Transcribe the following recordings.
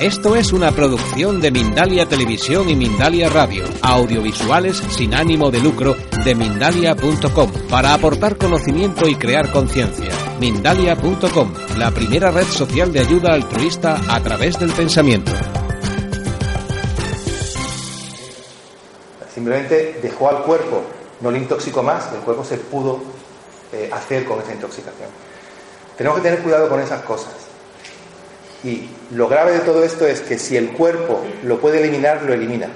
Esto es una producción de Mindalia Televisión y Mindalia Radio, audiovisuales sin ánimo de lucro de mindalia.com, para aportar conocimiento y crear conciencia. Mindalia.com, la primera red social de ayuda altruista a través del pensamiento. Simplemente dejó al cuerpo, no le intoxicó más, el cuerpo se pudo eh, hacer con esa intoxicación. Tenemos que tener cuidado con esas cosas. Y lo grave de todo esto es que si el cuerpo lo puede eliminar, lo elimina.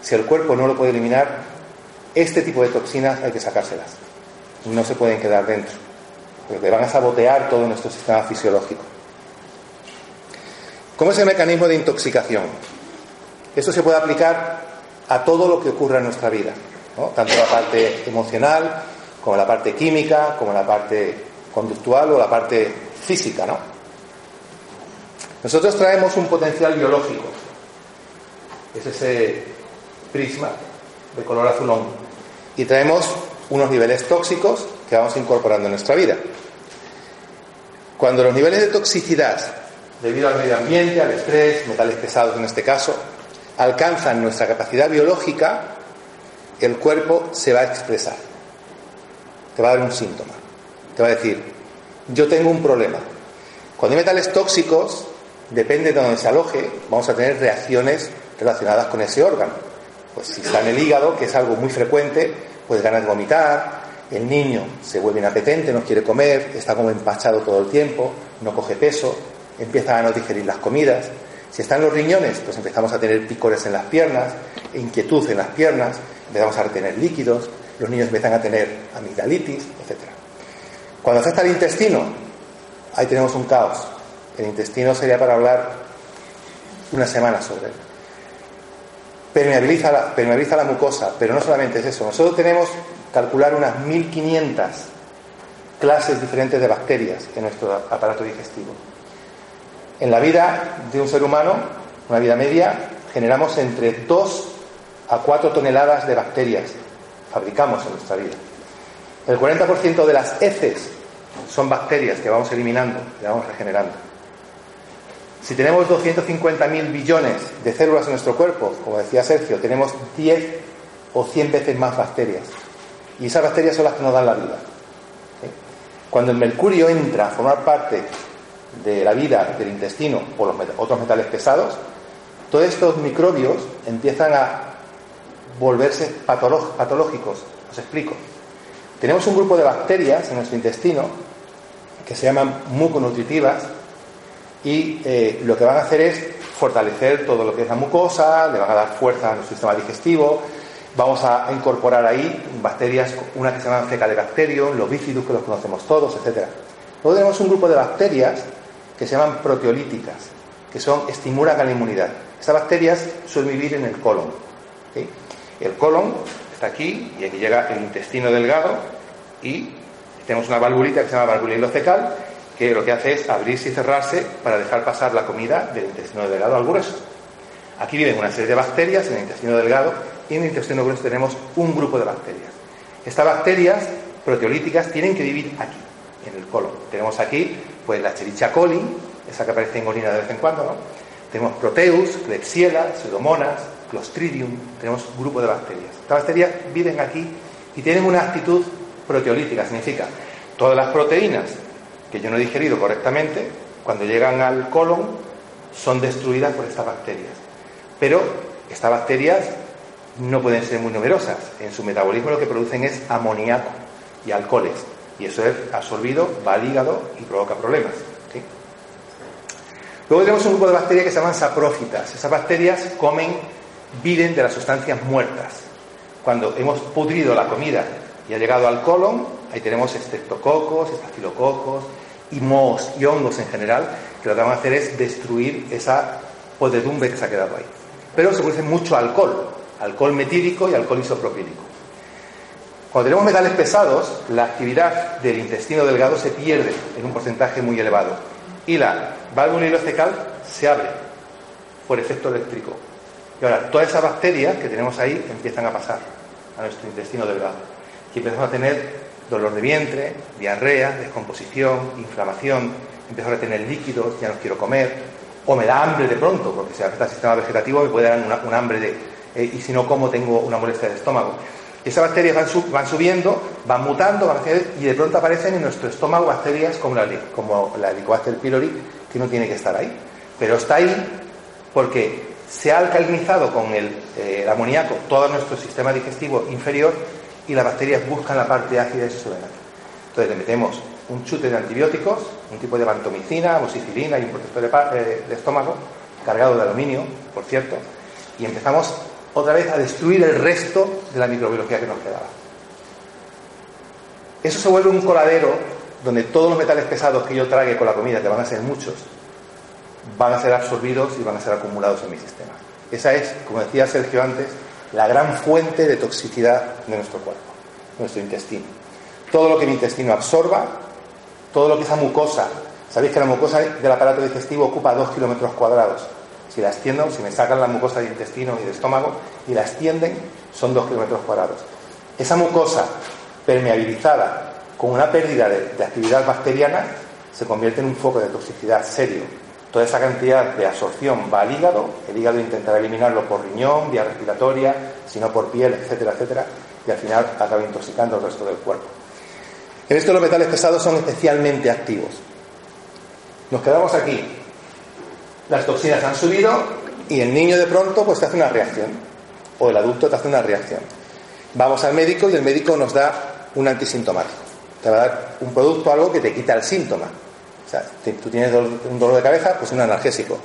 Si el cuerpo no lo puede eliminar, este tipo de toxinas hay que sacárselas. No se pueden quedar dentro, porque van a sabotear todo nuestro sistema fisiológico. ¿Cómo es el mecanismo de intoxicación? Esto se puede aplicar a todo lo que ocurra en nuestra vida, tanto la parte emocional, como la parte química, como la parte conductual o la parte física, ¿no? Nosotros traemos un potencial biológico. Es ese prisma de color azulón. Y traemos unos niveles tóxicos que vamos incorporando en nuestra vida. Cuando los niveles de toxicidad, debido al medio ambiente, al estrés, metales pesados en este caso, alcanzan nuestra capacidad biológica, el cuerpo se va a expresar. Te va a dar un síntoma. Te va a decir, yo tengo un problema. Cuando hay metales tóxicos, depende de donde se aloje, vamos a tener reacciones relacionadas con ese órgano. Pues si está en el hígado, que es algo muy frecuente, pues ganas de vomitar, el niño se vuelve inapetente, no quiere comer, está como empachado todo el tiempo, no coge peso, empieza a no digerir las comidas. Si están los riñones, pues empezamos a tener picores en las piernas, inquietud en las piernas, empezamos a retener líquidos, los niños empiezan a tener amigdalitis, etc. Cuando afecta al intestino, ahí tenemos un caos. El intestino sería para hablar una semana sobre él. Permeabiliza la, mucosa, pero no solamente es eso. Nosotros tenemos calcular unas 1500 clases diferentes de bacterias en nuestro aparato digestivo. En la vida de un ser humano, una vida media, generamos entre 2 a 4 toneladas de bacterias. Fabricamos en nuestra vida. El 40% de las heces son bacterias que vamos eliminando, que vamos regenerando. Si tenemos 250.000 billones de células en nuestro cuerpo, como decía Sergio, tenemos 10 o 100 veces más bacterias. Y esas bacterias son las que nos dan la vida. Cuando el mercurio entra a formar parte de la vida del intestino por los otros metales pesados, todos estos microbios empiezan a volverse patológicos. Os explico. Tenemos un grupo de bacterias en nuestro intestino que se llaman muconutritivas y eh, lo que van a hacer es fortalecer todo lo que es la mucosa, le van a dar fuerza a nuestro sistema digestivo, vamos a incorporar ahí bacterias, una que se llama Fecalibacterium, los bifidus que los conocemos todos, etc. Luego tenemos un grupo de bacterias que se llaman proteolíticas, que son estimulan a la inmunidad. Estas bacterias suelen vivir en el colon. El colon está aquí y aquí llega el intestino delgado y tenemos una valvulita que se llama válvula ileocecal que lo que hace es abrirse y cerrarse para dejar pasar la comida del intestino delgado al grueso. Aquí viven una serie de bacterias en el intestino delgado y en el intestino grueso tenemos un grupo de bacterias. Estas bacterias proteolíticas tienen que vivir aquí, en el colon. Tenemos aquí pues la Cherichia coli, esa que aparece en orina de vez en cuando, ¿no? Tenemos Proteus, Klebsiella, Pseudomonas, Clostridium, tenemos un grupo de bacterias. Estas bacterias viven aquí y tienen una actitud proteolítica, significa todas las proteínas que yo no he digerido correctamente, cuando llegan al colon, son destruidas por estas bacterias. Pero estas bacterias no pueden ser muy numerosas. En su metabolismo lo que producen es amoníaco y alcoholes. Y eso es absorbido, va al hígado y provoca problemas. Luego tenemos un grupo de bacterias que se llaman saprófitas. Esas bacterias comen, viven de las sustancias muertas. Cuando hemos pudrido la comida y ha llegado al colon, ahí tenemos estreptococos, estafilococos, y mohos y hongos en general, que lo que van a hacer es destruir esa podredumbre que se ha quedado ahí. Pero se produce mucho alcohol, alcohol metílico y alcohol isopropílico. Cuando tenemos metales pesados, la actividad del intestino delgado se pierde en un porcentaje muy elevado y la válvula ileocecal se abre por efecto eléctrico. Y ahora todas esas bacterias que tenemos ahí empiezan a pasar a nuestro intestino delgado y empezamos a tener dolor de vientre, diarrea, descomposición, inflamación, empiezo a retener líquidos, ya no quiero comer, o me da hambre de pronto, porque si afecta al sistema vegetativo me puede dar un hambre de, eh, y si no como tengo una molestia de estómago. Esas bacterias van, subiendo, van mutando, van y de pronto aparecen en nuestro estómago bacterias como la, como la Helicobacter pylori, que no tiene que estar ahí. Pero está ahí porque se ha alcalinizado con el, eh, amoníaco todo nuestro sistema digestivo inferior y las bacterias buscan la parte ácida y se suben aquí. Entonces le metemos un chute de antibióticos, un tipo de bantomicina, amoxicilina y un protector de, eh, de estómago, cargado de aluminio, por cierto, y empezamos otra vez a destruir el resto de la microbiología que nos quedaba. Eso se vuelve un coladero donde todos los metales pesados que yo trague con la comida, que van a ser muchos, van a ser absorbidos y van a ser acumulados en mi sistema. Esa es, como decía Sergio antes, la gran fuente de toxicidad de nuestro cuerpo, nuestro intestino. Todo lo que mi intestino absorba, todo lo que esa mucosa, sabéis que la mucosa del aparato digestivo ocupa dos kilómetros cuadrados, si la extiendo, si me sacan la mucosa del intestino y del estómago y la extienden, son dos kilómetros cuadrados. Esa mucosa permeabilizada con una pérdida de, actividad bacteriana se convierte en un foco de toxicidad serio. Toda esa cantidad de absorción va al hígado, el hígado intentará eliminarlo por riñón, vía respiratoria, si no por piel, etcétera, etcétera, y al final acaba intoxicando el resto del cuerpo. En esto los metales pesados son especialmente activos. Nos quedamos aquí, las toxinas han subido y el niño de pronto pues te hace una reacción o el adulto te hace una reacción. Vamos al médico y el médico nos da un antisintomático. Te va a dar un producto, algo que te quita el síntoma. Tú tienes un dolor de cabeza, pues un analgésico.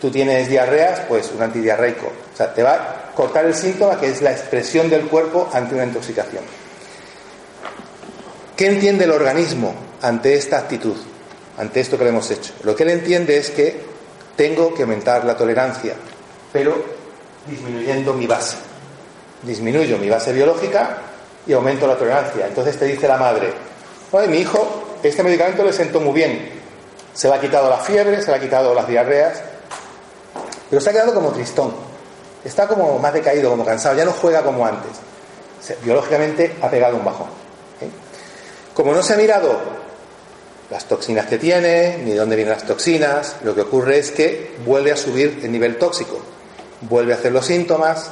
Tú tienes diarreas, pues un antidiarreico. O sea, te va a cortar el síntoma que es la expresión del cuerpo ante una intoxicación. ¿Qué entiende el organismo ante esta actitud? Ante esto que le hemos hecho. Lo que él entiende es que tengo que aumentar la tolerancia, pero disminuyendo mi base. Disminuyo mi base biológica y aumento la tolerancia. Entonces te dice la madre, oye, mi hijo, este medicamento le sentó muy bien. Se le ha quitado la fiebre, se le ha quitado las diarreas, pero se ha quedado como tristón. Está como más decaído, como cansado, ya no juega como antes. biológicamente ha pegado un bajón. ¿eh? Como no se ha mirado las toxinas que tiene, ni de dónde vienen las toxinas. Lo que ocurre es que vuelve a subir el nivel tóxico, vuelve a hacer los síntomas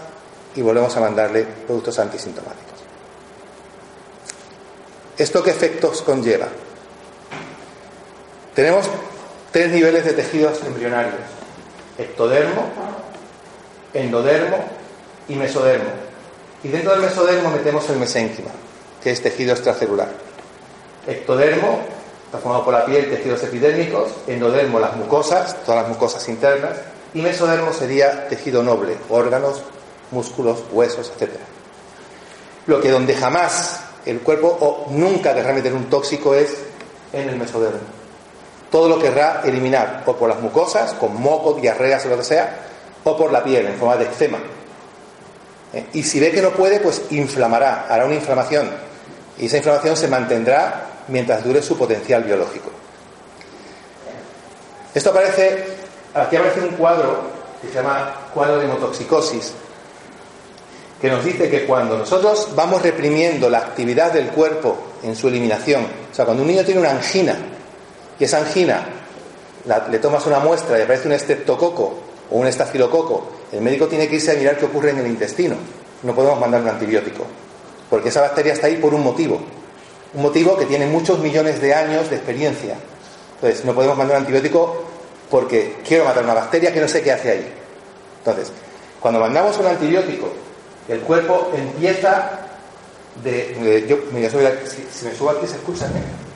y volvemos a mandarle productos antisintomáticos. ¿Esto qué efectos conlleva? Tenemos tres niveles de tejidos embrionarios: ectodermo, endodermo y mesodermo. Y dentro del mesodermo metemos el mesénquima, que es tejido extracelular. Ectodermo Está formado por la piel, tejidos epidérmicos, endodermo, las mucosas, todas las mucosas internas, y mesodermo sería tejido noble, órganos, músculos, huesos, etc. Lo que donde jamás el cuerpo o nunca querrá meter un tóxico es en el mesodermo. Todo lo querrá eliminar, o por las mucosas, con moco, diarreas o lo que sea, o por la piel, en forma de eczema. ¿Eh? Y si ve que no puede, pues inflamará, hará una inflamación. Y esa inflamación se mantendrá mientras dure su potencial biológico. Esto aparece, aquí aparece un cuadro que se llama cuadro de hemotoxicosis, que nos dice que cuando nosotros vamos reprimiendo la actividad del cuerpo en su eliminación, o sea, cuando un niño tiene una angina y esa angina le tomas una muestra y aparece un estreptococo o un estafilococo, el médico tiene que irse a mirar qué ocurre en el intestino. No podemos mandar un antibiótico, porque esa bacteria está ahí por un motivo. Un motivo que tiene muchos millones de años de experiencia. Entonces, no podemos mandar un antibiótico porque quiero matar una bacteria que no sé qué hace ahí. Entonces, cuando mandamos un antibiótico, el cuerpo empieza de. yo, si, me subo aquí, se escucha. ¿eh?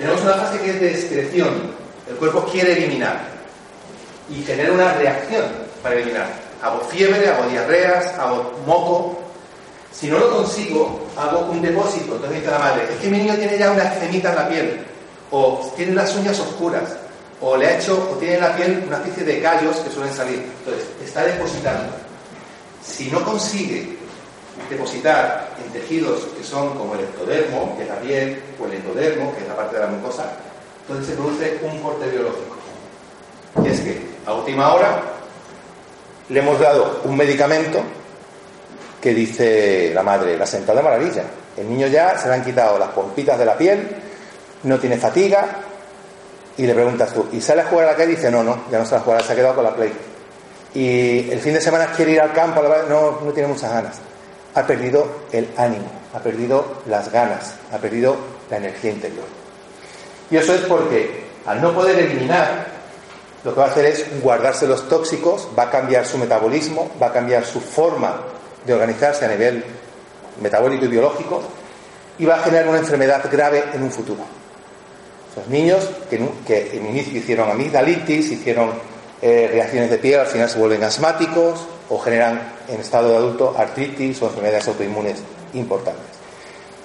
Tenemos una fase que es de excreción. El cuerpo quiere eliminar y genera una reacción para eliminar. Hago fiebre, hago diarreas, hago moco, si no lo consigo, hago un depósito. Entonces dice la madre, es que mi niño tiene ya una cenita en la piel, o tiene las uñas oscuras, o le ha hecho, o tiene en la piel una especie de callos que suelen salir. Entonces, está depositando. Si no consigue depositar en tejidos que son como el ectodermo, que es la piel, o el endodermo, que es la parte de la mucosa, entonces se produce un corte biológico. Y es que a última hora le hemos dado un medicamento que dice la madre, la sentada maravilla. El niño ya se le han quitado las pompitas de la piel, no tiene fatiga Y le preguntas tú, ¿y sale a jugar a la calle? Y dice, no, no, ya no sale a jugar, se ha quedado con la Play. Y el fin de semana quiere ir al campo, no, no tiene muchas ganas. Ha perdido el ánimo, ha perdido las ganas, ha perdido la energía interior. Y eso es porque al no poder eliminar, lo que va a hacer es guardarse los tóxicos, va a cambiar su metabolismo, va a cambiar su forma de organizarse a nivel metabólico y biológico y va a generar una enfermedad grave en un futuro. Esos niños que, que en inicio hicieron amigdalitis, hicieron eh, reacciones de piel, al final se vuelven asmáticos o generan en estado de adulto artritis o enfermedades autoinmunes importantes.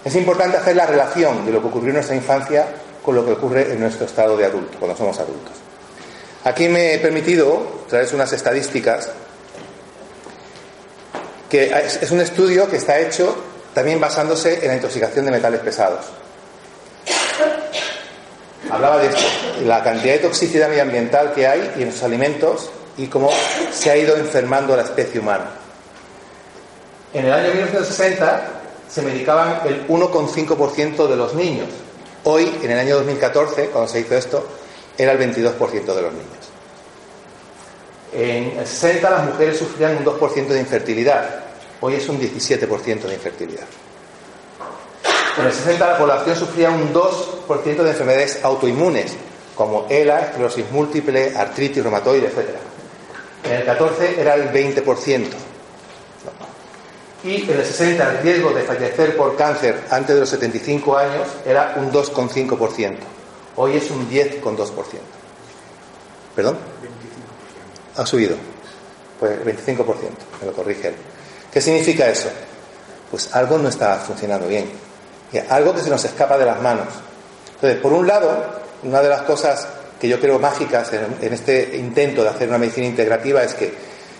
Es importante hacer la relación de lo que ocurrió en nuestra infancia con lo que ocurre en nuestro estado de adulto, cuando somos adultos. Aquí me he permitido traer unas estadísticas que es un estudio que está hecho también basándose en la intoxicación de metales pesados. Hablaba de esto, la cantidad de toxicidad medioambiental que hay en los alimentos y cómo se ha ido enfermando la especie humana. En el año 1960 se medicaban el 1,5% de los niños. Hoy, en el año 2014, cuando se hizo esto, era el 22% de los niños. En el 60 las mujeres sufrían un 2% de infertilidad. Hoy es un 17% de infertilidad. En el 60 la población sufría un 2% de enfermedades autoinmunes, como ELA, esclerosis múltiple, artritis reumatoide, etc. En el 14 era el 20%. Y en el 60 el riesgo de fallecer por cáncer antes de los 75 años era un 2,5%. Hoy es un 10,2%. ¿Perdón? Ha subido. Pues 25%, me lo corrige él. ¿Qué significa eso? Pues algo no está funcionando bien. Algo que se nos escapa de las manos. Entonces, por un lado, una de las cosas que yo creo mágicas en, este intento de hacer una medicina integrativa es que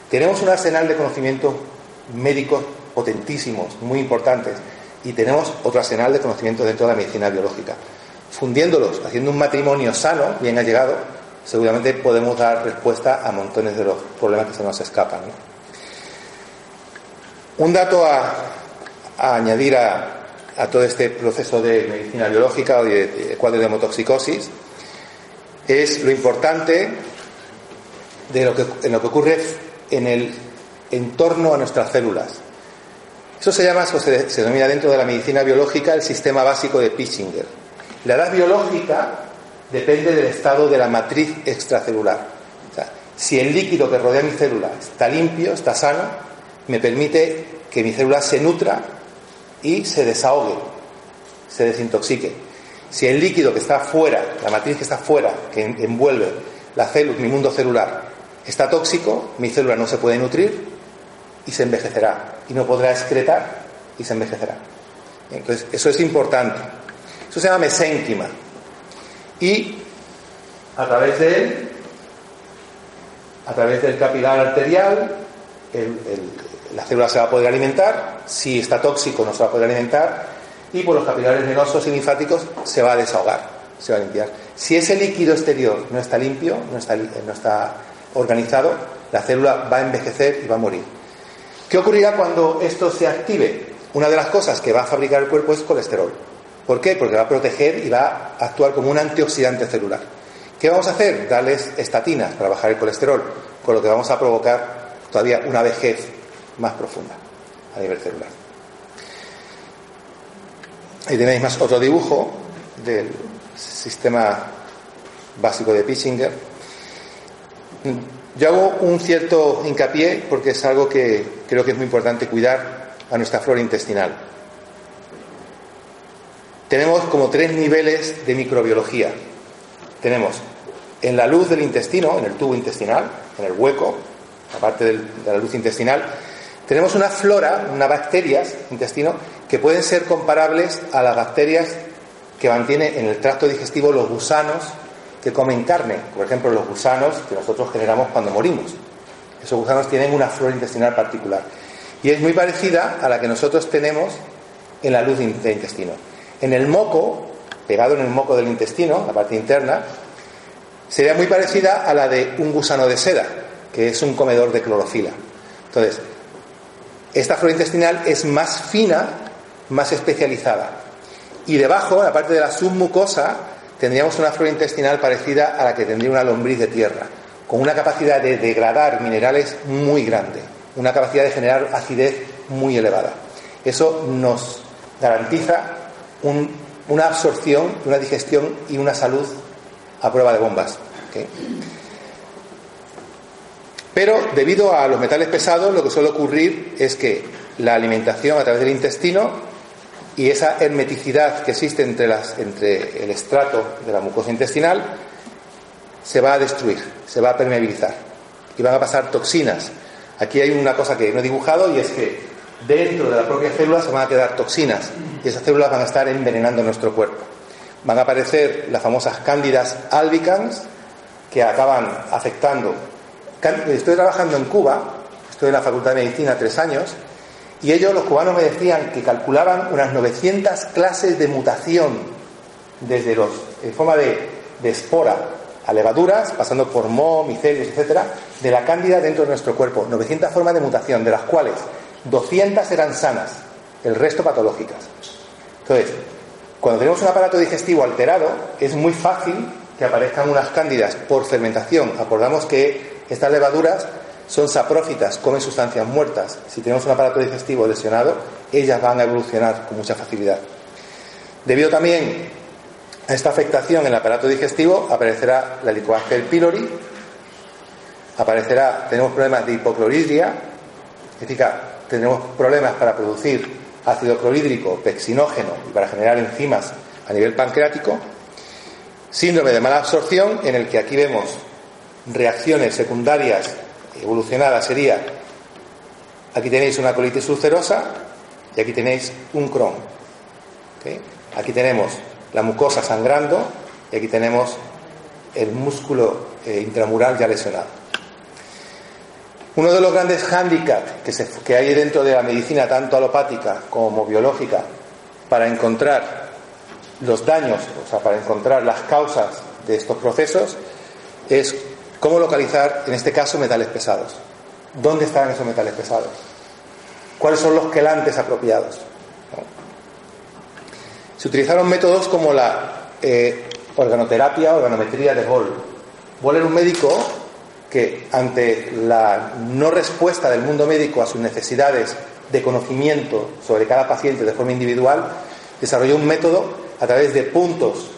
tenemos un arsenal de conocimientos médicos potentísimos, muy importantes, y tenemos otro arsenal de conocimientos dentro de la medicina biológica. Fundiéndolos, haciendo un matrimonio sano, bien allegado, seguramente podemos dar respuesta a montones de los problemas que se nos escapan. Un dato a añadir a, a todo este proceso de medicina biológica o de, cuadro de hemotoxicosis es lo importante de lo que, en lo que ocurre en el entorno a nuestras células. Eso se llama, se, se denomina dentro de la medicina biológica el sistema básico de Pitchinger. La edad biológica depende del estado de la matriz extracelular. si el líquido que rodea mi célula está limpio, está sano, me permite que mi célula se nutra y se desahogue, se desintoxique. Si el líquido que está fuera, la matriz que está fuera, que envuelve la célula, mi mundo celular, está tóxico, mi célula no se puede nutrir y se envejecerá. Y no podrá excretar y se envejecerá. Entonces, eso es importante. Eso se llama mesénquima. Y a través de él, a través del capilar arterial, el, la célula se va a poder alimentar, si está tóxico no se va a poder alimentar y por los capilares venosos y linfáticos se va a desahogar, se va a limpiar. Si ese líquido exterior no está limpio, no está, no está organizado, la célula va a envejecer y va a morir. ¿Qué ocurrirá cuando esto se active? Una de las cosas que va a fabricar el cuerpo es colesterol. ¿Por qué? Porque va a proteger y va a actuar como un antioxidante celular. ¿Qué vamos a hacer? Darles estatinas para bajar el colesterol, con lo que vamos a provocar todavía una vejez más profunda a nivel celular. Ahí tenéis más otro dibujo del sistema básico de Pitchinger. Yo hago un cierto hincapié porque es algo que creo que es muy importante cuidar a nuestra flora intestinal. Tenemos como tres niveles de microbiología. Tenemos en la luz del intestino, en el tubo intestinal, en el hueco, aparte de la luz intestinal, tenemos una flora, unas bacterias, intestino, que pueden ser comparables a las bacterias que mantiene en el tracto digestivo los gusanos que comen carne. Por ejemplo, los gusanos que nosotros generamos cuando morimos. Esos gusanos tienen una flora intestinal particular. Y es muy parecida a la que nosotros tenemos en la luz del intestino. En el moco, pegado en el moco del intestino, la parte interna, sería muy parecida a la de un gusano de seda, que es un comedor de clorofila. Entonces, esta flora intestinal es más fina, más especializada. Y debajo, en la parte de la submucosa, tendríamos una flora intestinal parecida a la que tendría una lombriz de tierra, con una capacidad de degradar minerales muy grande, una capacidad de generar acidez muy elevada. Eso nos garantiza una absorción, una digestión y una salud a prueba de bombas. Pero debido a los metales pesados, lo que suele ocurrir es que la alimentación a través del intestino y esa hermeticidad que existe entre, el estrato de la mucosa intestinal se va a destruir, se va a permeabilizar y van a pasar toxinas. Aquí hay una cosa que no he dibujado y es que dentro de la propia célula se van a quedar toxinas y esas células van a estar envenenando nuestro cuerpo. Van a aparecer las famosas cándidas albicans que acaban afectando. Estoy trabajando en Cuba, estoy en la Facultad de Medicina tres años, y ellos, los cubanos, me decían que calculaban unas 900 clases de mutación, desde los, en forma de, de espora a levaduras, pasando por moho, micelios, etcétera, de la cándida dentro de nuestro cuerpo. 900 formas de mutación, de las cuales 200 eran sanas, el resto patológicas. Entonces, cuando tenemos un aparato digestivo alterado, es muy fácil que aparezcan unas cándidas por fermentación. Acordamos que estas levaduras son saprófitas, comen sustancias muertas. Si tenemos un aparato digestivo lesionado, ellas van a evolucionar con mucha facilidad. Debido también a esta afectación en el aparato digestivo, aparecerá la Helicobacter pylori, aparecerá, tenemos problemas de hipocloridria, es tenemos problemas para producir ácido clorhídrico, pexinógeno y para generar enzimas a nivel pancreático, síndrome de mala absorción, en el que aquí vemos reacciones secundarias evolucionada sería, aquí tenéis una colitis ulcerosa y aquí tenéis un Crohn. Aquí tenemos la mucosa sangrando y aquí tenemos el músculo eh, intramural ya lesionado. Uno de los grandes hándicaps que, que hay dentro de la medicina, tanto alopática como biológica, para encontrar los daños, o sea, para encontrar las causas de estos procesos, es ¿Cómo localizar, en este caso, metales pesados? ¿Dónde están esos metales pesados? ¿Cuáles son los quelantes apropiados? Se utilizaron métodos como la eh, organoterapia, organometría de Boll. Boll era un médico que, ante la no respuesta del mundo médico a sus necesidades de conocimiento sobre cada paciente de forma individual, desarrolló un método a través de puntos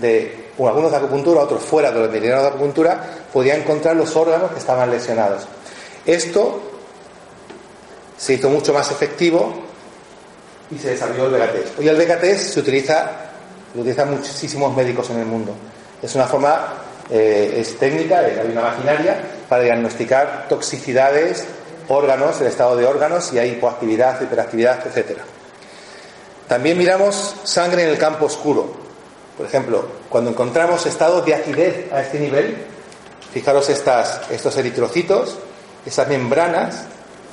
de o algunos de acupuntura, otros fuera de los meridianos de acupuntura, podía encontrar los órganos que estaban lesionados. Esto se hizo mucho más efectivo y se desarrolló el BKT. Hoy el BKT se utiliza, lo utilizan muchísimos médicos en el mundo. Es una forma, eh, es técnica, hay una maquinaria para diagnosticar toxicidades, órganos, el estado de órganos, si hay hipoactividad, hiperactividad, etc. También miramos sangre en el campo oscuro. Por ejemplo, cuando encontramos estados de acidez a este nivel, fijaros estos eritrocitos, esas membranas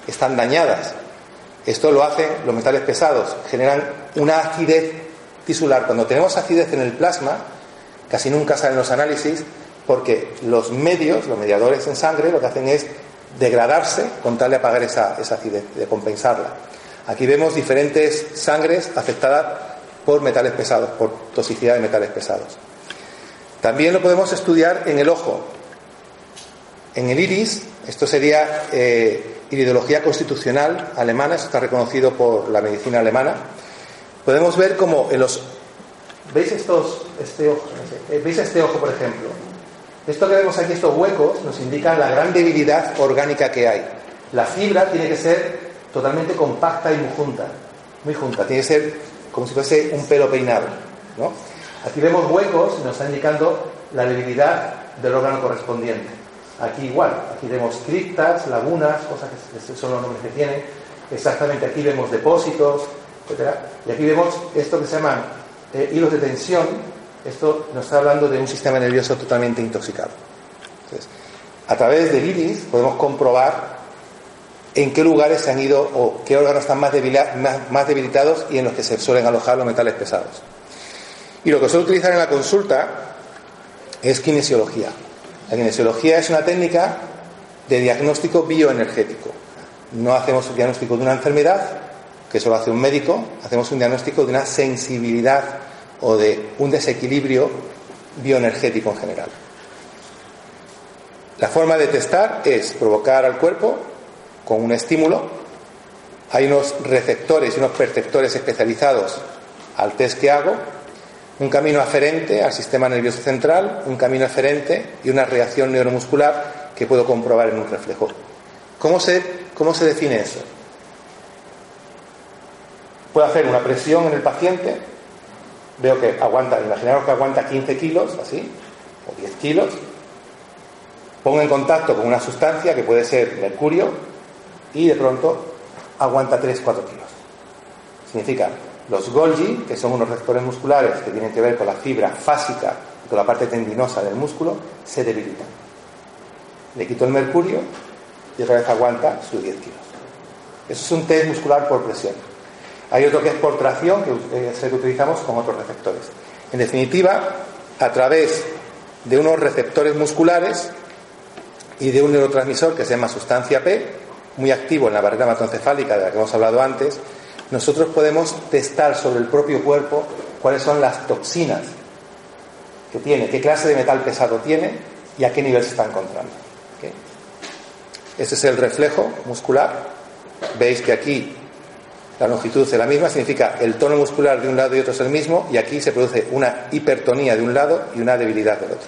están dañadas. Esto lo hacen los metales pesados, generan una acidez tisular. Cuando tenemos acidez en el plasma, casi nunca salen los análisis porque los medios, los mediadores en sangre, lo que hacen es degradarse con tal de apagar esa, esa acidez, de compensarla. Aquí vemos diferentes sangres afectadas por metales pesados, por toxicidad de metales pesados. También lo podemos estudiar en el ojo. En el iris, esto sería eh, iridología constitucional alemana, esto está reconocido por la medicina alemana. Podemos ver como en los. ¿Veis estos, este ojo? Eh, ¿Veis este ojo, por ejemplo? Esto que vemos aquí, estos huecos, nos indican la gran debilidad orgánica que hay. La fibra tiene que ser totalmente compacta y muy junta. Muy junta. Tiene que ser como si fuese un pelo peinado. ¿no? Aquí vemos huecos y nos está indicando la debilidad del órgano correspondiente. Aquí igual, aquí vemos criptas, lagunas, cosas que son los nombres que tienen. Exactamente, aquí vemos depósitos, etc. Y aquí vemos esto que se llaman eh, hilos de tensión. Esto nos está hablando de un sistema nervioso totalmente intoxicado. Entonces, a través del iris podemos comprobar en qué lugares se han ido o qué órganos están más, debilitados y en los que se suelen alojar los metales pesados. Y lo que suele utilizar en la consulta es kinesiología. La kinesiología es una técnica de diagnóstico bioenergético. No hacemos un diagnóstico de una enfermedad, que eso lo hace un médico, hacemos un diagnóstico de una sensibilidad o de un desequilibrio bioenergético en general. La forma de testar es provocar al cuerpo con un estímulo. Hay unos receptores y unos perceptores especializados al test que hago, un camino aferente al sistema nervioso central, un camino aferente y una reacción neuromuscular que puedo comprobar en un reflejo. ¿Cómo se, cómo se define eso? Puedo hacer una presión en el paciente, veo que aguanta, imaginaros que aguanta 15 kilos, así, o 10 kilos, pongo en contacto con una sustancia que puede ser mercurio y de pronto aguanta 3-4 kilos. Significa, los Golgi, que son unos receptores musculares que tienen que ver con la fibra fásica y con la parte tendinosa del músculo, se debilitan. Le quito el mercurio y otra vez aguanta sus 10 kilos. Eso es un test muscular por presión. Hay otro que es por tracción, que es el que utilizamos con otros receptores. En definitiva, a través de unos receptores musculares y de un neurotransmisor que se llama sustancia P, muy activo en la barrera hematoencefálica de la que hemos hablado antes, nosotros podemos testar sobre el propio cuerpo cuáles son las toxinas que tiene, qué clase de metal pesado tiene y a qué nivel se está encontrando. Ese es el reflejo muscular. Veis que aquí la longitud es la misma, significa el tono muscular de un lado y otro es el mismo, y aquí se produce una hipertonía de un lado y una debilidad del otro.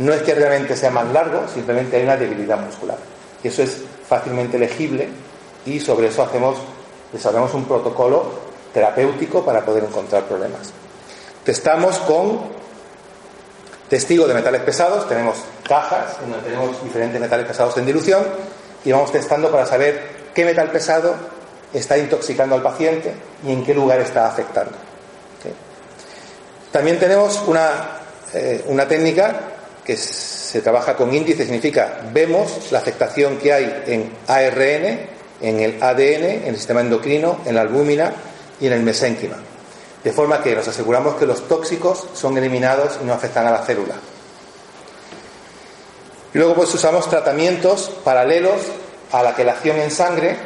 No es que realmente sea más largo, simplemente hay una debilidad muscular. Y eso es fácilmente legible y sobre eso hacemos, desarrollamos un protocolo terapéutico para poder encontrar problemas. Testamos con testigos de metales pesados, tenemos cajas en donde tenemos diferentes metales pesados en dilución y vamos testando para saber qué metal pesado está intoxicando al paciente y en qué lugar está afectando. También tenemos una, eh, una técnica que se trabaja con índice, significa vemos la afectación que hay en ARN, en el ADN, en el sistema endocrino, en la albúmina y en el mesénquima. De forma que nos aseguramos que los tóxicos son eliminados y no afectan a la célula. Luego pues usamos tratamientos paralelos a la quelación en sangre,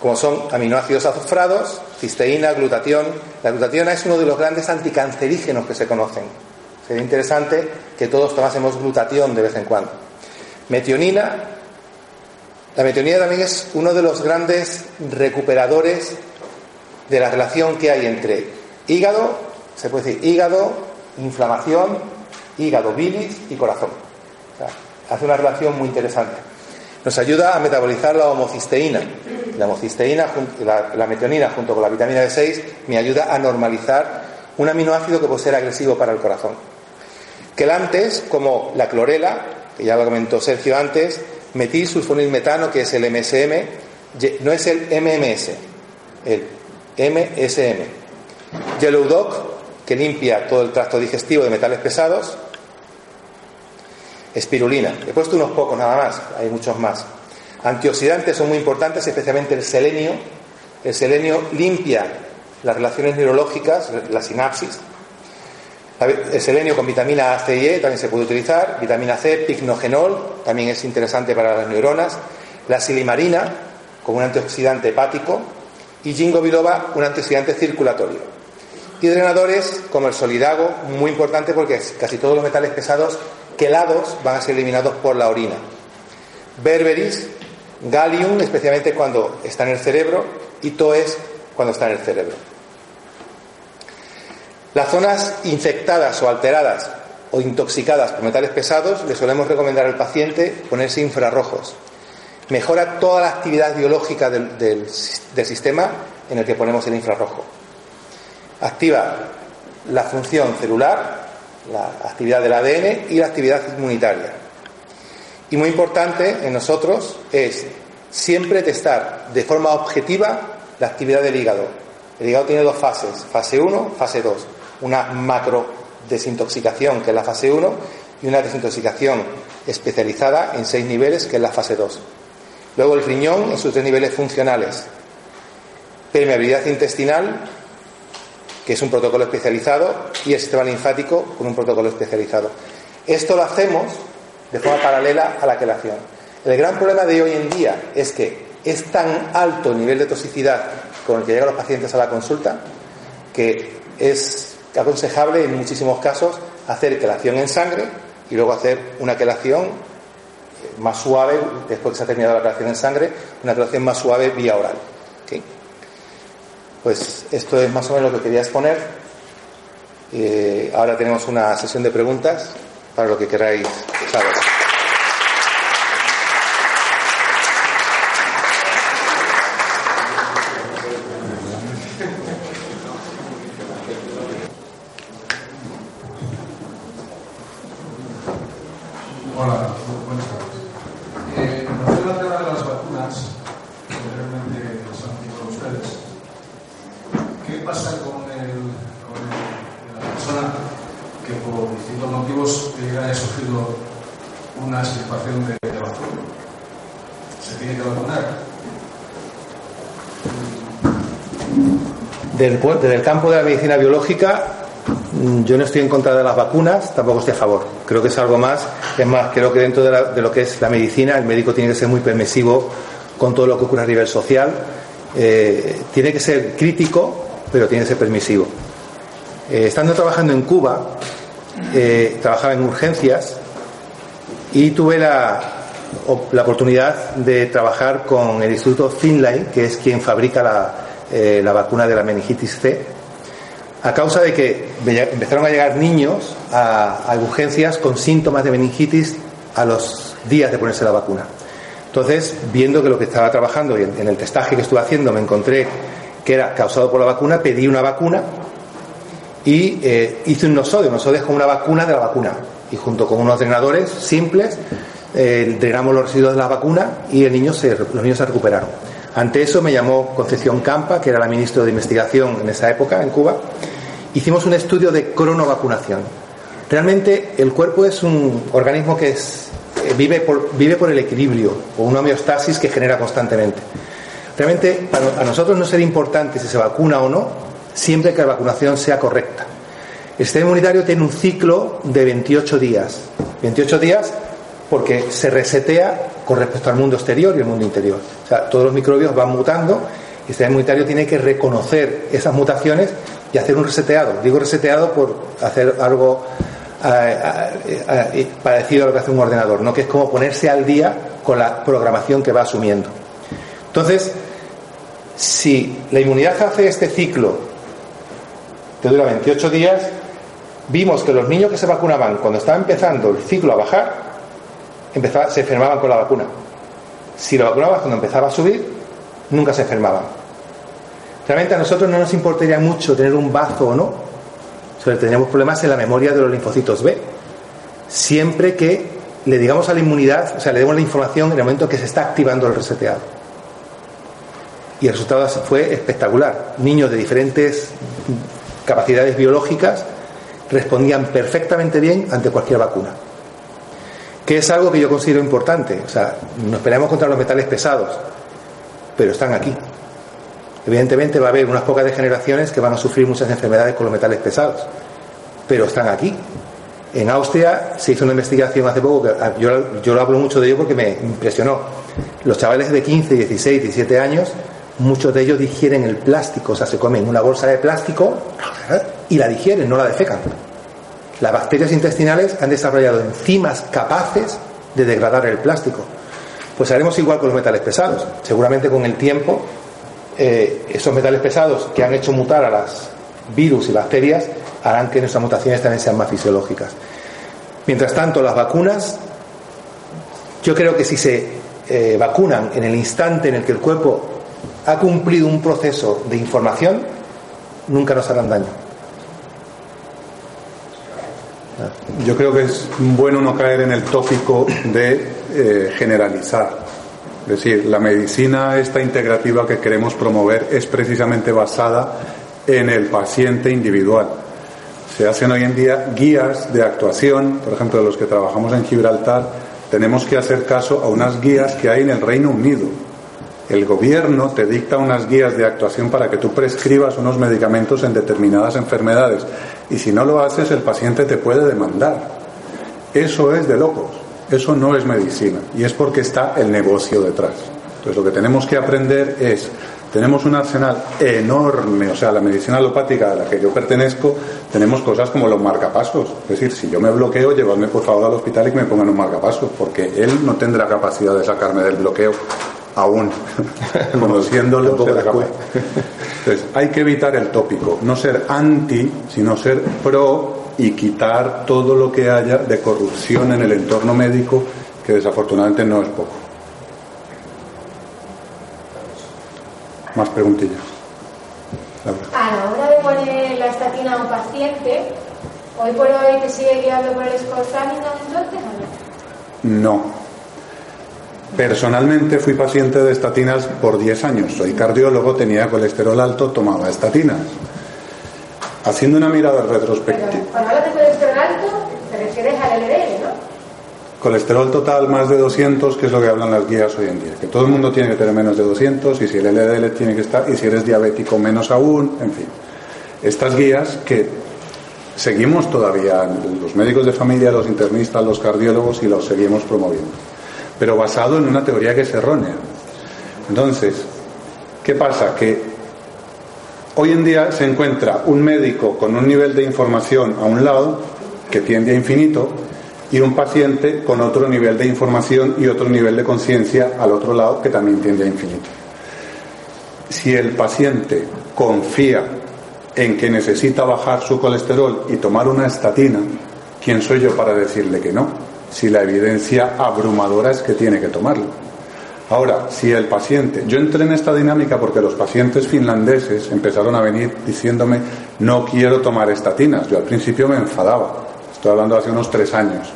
como son aminoácidos azufrados, cisteína, glutatión. La glutationa es uno de los grandes anticancerígenos que se conocen. Sería interesante que todos tomásemos glutatión de vez en cuando. Metionina. La metionina también es uno de los grandes recuperadores de la relación que hay entre hígado, se puede decir hígado, inflamación, hígado, bilis y corazón. hace una relación muy interesante. Nos ayuda a metabolizar la homocisteína. La homocisteína, la, metionina junto con la vitamina B6 me ayuda a normalizar un aminoácido que puede ser agresivo para el corazón. Quelantes, como la clorela, que ya lo comentó Sergio antes, metilsulfonilmetano, que es el MSM, no es el MMS, el MSM. Yellow Dog, que limpia todo el tracto digestivo de metales pesados, Espirulina. He puesto unos pocos nada más, hay muchos más. Antioxidantes son muy importantes, especialmente el selenio. El selenio limpia las relaciones neurológicas, la sinapsis. El selenio con vitamina A, C y E también se puede utilizar. Vitamina C, pignogenol, también es interesante para las neuronas. La silimarina, como un antioxidante hepático. Y ginkgo biloba, un antioxidante circulatorio. Y drenadores como el solidago, muy importante porque casi todos los metales pesados quelados van a ser eliminados por la orina. Berberis, gallium, especialmente cuando está en el cerebro, y toes cuando está en el cerebro. Las zonas infectadas o alteradas o intoxicadas por metales pesados, le solemos recomendar al paciente ponerse infrarrojos. Mejora toda la actividad biológica del, del sistema en el que ponemos el infrarrojo. Activa la función celular, la actividad del ADN y la actividad inmunitaria. Y muy importante en nosotros es siempre testar de forma objetiva la actividad del hígado. El hígado tiene dos fases, fase 1, fase 2. Una macro desintoxicación, que es la fase 1, y una desintoxicación especializada en seis niveles, que es la fase 2. Luego el riñón en sus tres niveles funcionales. Permeabilidad intestinal, que es un protocolo especializado, y el sistema linfático con un protocolo especializado. Esto lo hacemos de forma paralela a la quelación. El gran problema de hoy en día es que es tan alto el nivel de toxicidad con el que llegan los pacientes a la consulta que es aconsejable en muchísimos casos hacer quelación en sangre y luego hacer una quelación más suave, después que se ha terminado la quelación en sangre, una quelación más suave vía oral. Pues esto es más o menos lo que quería exponer. Eh, ahora tenemos una sesión de preguntas para lo que queráis saber. desde el campo de la medicina biológica, mm, yo no estoy en contra de las vacunas, tampoco estoy a favor. Creo que es algo más. Es más, creo que dentro de, lo que es la medicina, el médico tiene que ser muy permisivo con todo lo que ocurre a nivel social. Eh, tiene que ser crítico, pero tiene que ser permisivo. Eh, estando trabajando en Cuba, eh, trabajaba en urgencias y tuve la, la oportunidad de trabajar con el Instituto Finlay, que es quien fabrica la, la vacuna de la meningitis C, a causa de que empezaron a llegar niños a, urgencias con síntomas de meningitis a los días de ponerse la vacuna. Entonces, viendo que lo que estaba trabajando y en, el testaje que estuve haciendo me encontré que era causado por la vacuna, pedí una vacuna y eh, hice un nosodio. Un nosodio es como una vacuna de la vacuna. Y junto con unos drenadores simples, eh, drenamos los residuos de la vacuna y los niños se recuperaron. Ante eso me llamó Concepción Campa, que era la ministra de Investigación en esa época en Cuba. Hicimos un estudio de cronovacunación. Realmente el cuerpo es un organismo que es, eh, vive, por, vive por el equilibrio o una homeostasis que genera constantemente. Realmente para, a nosotros no sería importante si se vacuna o no, siempre que la vacunación sea correcta. El sistema inmunitario tiene un ciclo de 28 días. 28 días porque se resetea con respecto al mundo exterior y el mundo interior. O sea, todos los microbios van mutando y el sistema inmunitario tiene que reconocer esas mutaciones y hacer un reseteado. Digo reseteado por hacer algo eh, eh, eh, parecido a lo que hace un ordenador, ¿no? que es como ponerse al día con la programación que va asumiendo. Entonces, si la inmunidad hace este ciclo que dura 28 días, vimos que los niños que se vacunaban cuando estaba empezando el ciclo a bajar, se enfermaban con la vacuna. Si lo vacunabas cuando empezaba a subir, nunca se enfermaban. Realmente a nosotros no nos importaría mucho tener un bazo o no. Solo teníamos problemas en la memoria de los linfocitos B. Siempre que le digamos a la inmunidad, o sea, le demos la información en el momento que se está activando el reseteado. Y el resultado fue espectacular. Niños de diferentes capacidades biológicas respondían perfectamente bien ante cualquier vacuna que es algo que yo considero importante. O sea, nos peleamos contra los metales pesados, pero están aquí. Evidentemente va a haber unas pocas de generaciones que van a sufrir muchas enfermedades con los metales pesados, pero están aquí. En Austria se hizo una investigación hace poco, que ah, yo, yo lo hablo mucho de ello porque me impresionó. Los chavales de 15, 16, 17 años, muchos de ellos digieren el plástico, o sea, se comen una bolsa de plástico y la digieren, no la defecan. Las bacterias intestinales han desarrollado enzimas capaces de degradar el plástico. Pues haremos igual con los metales pesados. Seguramente con el tiempo eh, esos metales pesados que han hecho mutar a las virus y bacterias harán que nuestras mutaciones también sean más fisiológicas. Mientras tanto, las vacunas, yo creo que si se eh, vacunan en el instante en el que el cuerpo ha cumplido un proceso de información, nunca nos harán daño. Yo creo que es bueno no caer en el tópico de eh, generalizar. Es decir, la medicina esta integrativa que queremos promover es precisamente basada en el paciente individual. Se hacen hoy en día guías de actuación, por ejemplo, los que trabajamos en Gibraltar, tenemos que hacer caso a unas guías que hay en el Reino Unido. El gobierno te dicta unas guías de actuación para que tú prescribas unos medicamentos en determinadas enfermedades y si no lo haces el paciente te puede demandar. Eso es de locos, eso no es medicina y es porque está el negocio detrás. Entonces lo que tenemos que aprender es tenemos un arsenal enorme, o sea, la medicina alopática a la que yo pertenezco, tenemos cosas como los marcapasos. Es decir, si yo me bloqueo, llevadme por favor al hospital y que me pongan un marcapaso, porque él no tendrá capacidad de sacarme del bloqueo aún, conociéndolo. Entonces, hay que evitar el tópico, no ser anti, sino ser pro y quitar todo lo que haya de corrupción en el entorno médico, que desafortunadamente no es poco. Más preguntillas. A la hora de poner la estatina a un paciente, ¿hoy por hoy te sigue guiando por el escorzánico entonces o no? No. Personalmente fui paciente de estatinas por 10 años. Soy cardiólogo, tenía colesterol alto, tomaba estatinas. Haciendo una mirada retrospectiva. Cuando hablas de colesterol alto, te refieres al LDL, ¿no? Colesterol total más de 200, que es lo que hablan las guías hoy en día. Que todo el mundo tiene que tener menos de 200 y si el LDL tiene que estar, y si eres diabético menos aún, en fin. Estas guías que seguimos todavía, los médicos de familia, los internistas, los cardiólogos y los seguimos promoviendo. Pero basado en una teoría que es errónea. Entonces, ¿qué pasa? Que hoy en día se encuentra un médico con un nivel de información a un lado, que tiende a infinito, y un paciente con otro nivel de información y otro nivel de conciencia al otro lado que también tiende a infinito. Si el paciente confía en que necesita bajar su colesterol y tomar una estatina, ¿quién soy yo para decirle que no? Si la evidencia abrumadora es que tiene que tomarlo. Ahora, si el paciente, yo entré en esta dinámica porque los pacientes finlandeses empezaron a venir diciéndome no quiero tomar estatinas. Yo al principio me enfadaba, estoy hablando hace unos tres años.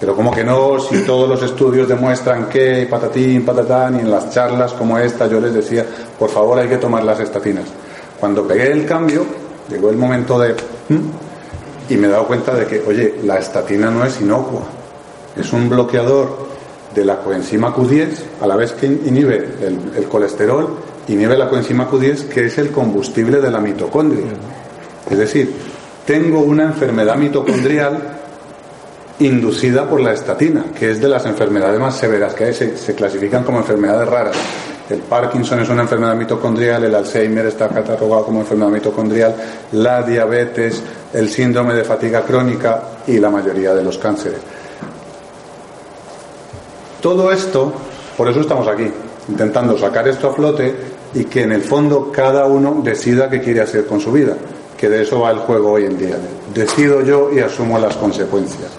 Pero como que no, si todos los estudios demuestran que patatín, patatán, y en las charlas como esta yo les decía, por favor hay que tomar las estatinas. Cuando pegué el cambio, llegó el momento de... y me he dado cuenta de que, oye, la estatina no es inocua, es un bloqueador de la coenzima Q10, a la vez que inhibe el, el colesterol, inhibe la coenzima Q10, que es el combustible de la mitocondria. Es decir, tengo una enfermedad mitocondrial inducida por la estatina, que es de las enfermedades más severas que hay, se, clasifican como enfermedades raras. El Parkinson es una enfermedad mitocondrial, el Alzheimer está catalogado como enfermedad mitocondrial, la diabetes, el síndrome de fatiga crónica y la mayoría de los cánceres. Todo esto, por eso estamos aquí, intentando sacar esto a flote y que en el fondo cada uno decida qué quiere hacer con su vida, que de eso va el juego hoy en día. Decido yo y asumo las consecuencias.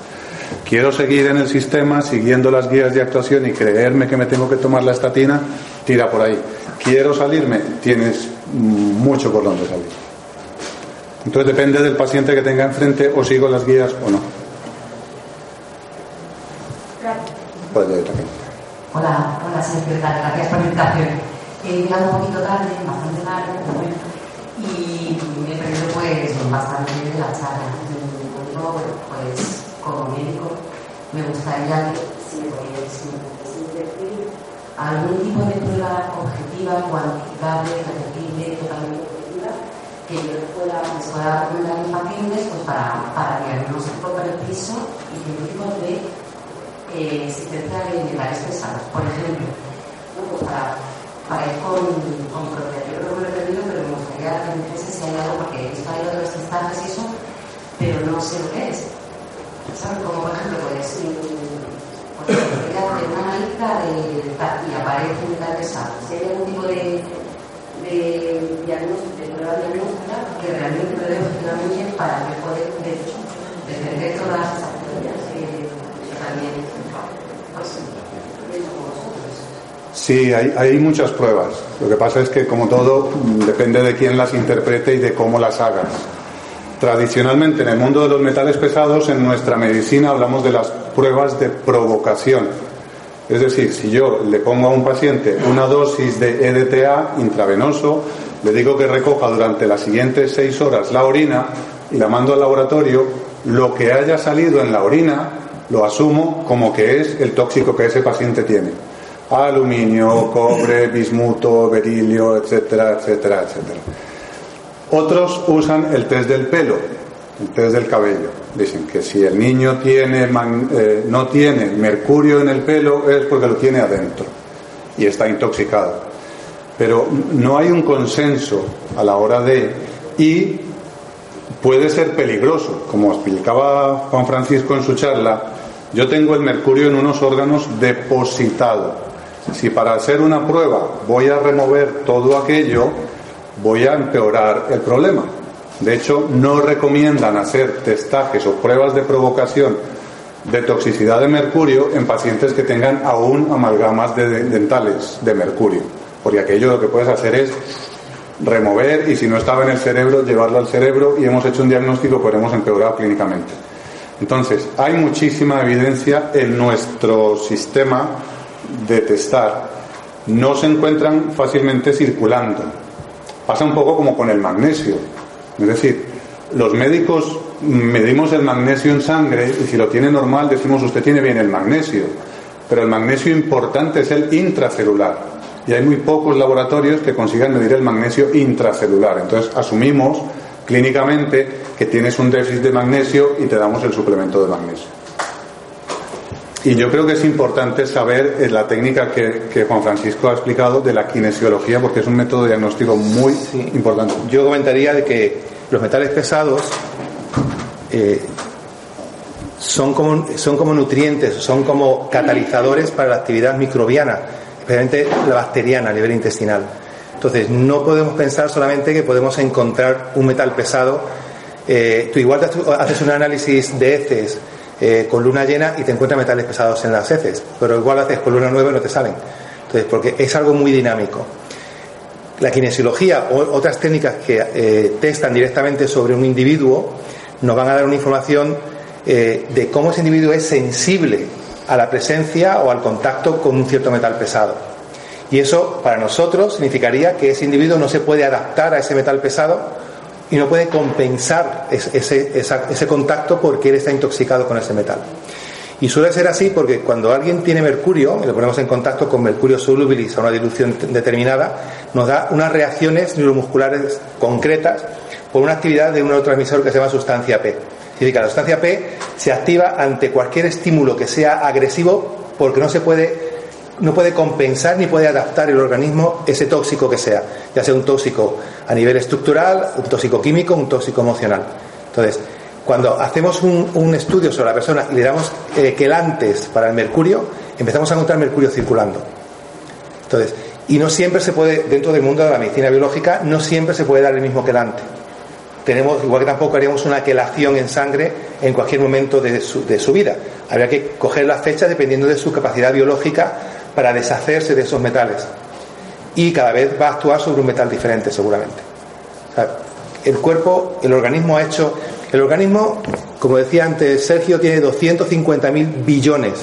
Quiero seguir en el sistema siguiendo las guías de actuación y creerme que me tengo que tomar la estatina, tira por ahí. Quiero salirme, tienes mucho por donde salir. Entonces depende del paciente que tenga enfrente o sigo las guías o no. Hola, hola secretaria, gracias por la invitación. He llegado un poquito tarde, bastante tarde, y me he perdido pues bastante de la charla. pues como médico, me gustaría que si me decir algún tipo de prueba objetiva, cuantificable, repetible, totalmente objetiva, que yo pueda, les pueda recomendar a mis pacientes pues para, para diagnóstico preciso y científico de eh, existencia de metales pesados. Por ejemplo, pues para, para ir con, con. Yo creo que lo he perdido, pero me gustaría que me dijese si hay algo, porque he visto ahí otras instancias y eso, pero no sé lo que es. ¿sabes? Como por ejemplo, pues, pues una analista de, y aparece un tal. Si hay algún tipo de, de diagnóstico, de prueba diagnóstica que realmente lo bien para que poder, de hecho, defender todas teorías que, que también, pues, Sí, hay, muchas pruebas. Lo que pasa es que, como todo, depende de quién las interprete y de cómo las hagas. Tradicionalmente en el mundo de los metales pesados, en nuestra medicina hablamos de las pruebas de provocación. Es decir, si yo le pongo a un paciente una dosis de EDTA intravenoso, le digo que recoja durante las siguientes seis horas la orina y la mando al laboratorio, lo que haya salido en la orina lo asumo como que es el tóxico que ese paciente tiene. Aluminio, cobre, bismuto, berilio, etcétera, etcétera, etcétera. Otros usan el test del pelo, el test del cabello. Dicen que si el niño tiene eh, no tiene mercurio en el pelo es porque lo tiene adentro y está intoxicado. pero no hay un consenso a la hora de y puede ser peligroso, como explicaba Juan Francisco en su charla, yo tengo el mercurio en unos órganos depositado. Si para hacer una prueba voy a remover todo aquello, voy a empeorar el problema. De hecho, no recomiendan hacer testajes o pruebas de provocación de toxicidad de mercurio en pacientes que tengan aún amalgamas dentales de mercurio, porque aquello lo que puedes hacer es remover y si no estaba en el cerebro, llevarlo al cerebro y hemos hecho un diagnóstico, pero hemos empeorado clínicamente. Entonces, hay muchísima evidencia en nuestro sistema de testar. No se encuentran fácilmente circulando. Pasa un poco como con el magnesio. Es decir, los médicos medimos el magnesio en sangre y si lo tiene normal decimos usted tiene bien el magnesio. Pero el magnesio importante es el intracelular. Y hay muy pocos laboratorios que consigan medir el magnesio intracelular. Entonces asumimos clínicamente que tienes un déficit de magnesio y te damos el suplemento de magnesio. Y yo creo que es importante saber eh, la técnica que, Juan Francisco ha explicado de la kinesiología, porque es un método diagnóstico muy importante. Yo comentaría de que los metales pesados eh, son, como, son como nutrientes, son como catalizadores para la actividad microbiana, especialmente la bacteriana a nivel intestinal. Entonces, no podemos pensar solamente que podemos encontrar un metal pesado. Eh, tú igual haces un análisis de heces eh, con luna llena y te encuentras metales pesados en las heces, pero igual haces con luna nueva y no te salen. Entonces, porque es algo muy dinámico. La kinesiología o otras técnicas que eh, testan directamente sobre un individuo nos van a dar una información eh, de cómo ese individuo es sensible a la presencia o al contacto con un cierto metal pesado. Y eso para nosotros significaría que ese individuo no se puede adaptar a ese metal pesado y no puede compensar ese, ese, contacto porque él está intoxicado con ese metal. Y suele ser así porque cuando alguien tiene mercurio, y lo ponemos en contacto con mercurio solubilis a una dilución determinada, nos da unas reacciones neuromusculares concretas por una actividad de un neurotransmisor que se llama sustancia P. Que la sustancia P se activa ante cualquier estímulo que sea agresivo porque no se puede no puede compensar ni puede adaptar el organismo ese tóxico que sea, ya sea un tóxico a nivel estructural, un tóxico químico, un tóxico emocional. Entonces, cuando hacemos un, estudio sobre la persona y le damos eh, quelantes para el mercurio, empezamos a encontrar mercurio circulando. Entonces, y no siempre se puede, dentro del mundo de la medicina biológica, no siempre se puede dar el mismo quelante. Tenemos, igual que tampoco haríamos una quelación en sangre en cualquier momento de su, de su vida. Habría que coger la fecha dependiendo de su capacidad biológica para deshacerse de esos metales. Y cada vez va a actuar sobre un metal diferente, seguramente. el cuerpo, el organismo ha hecho. El organismo, como decía antes Sergio, tiene 250.000 billones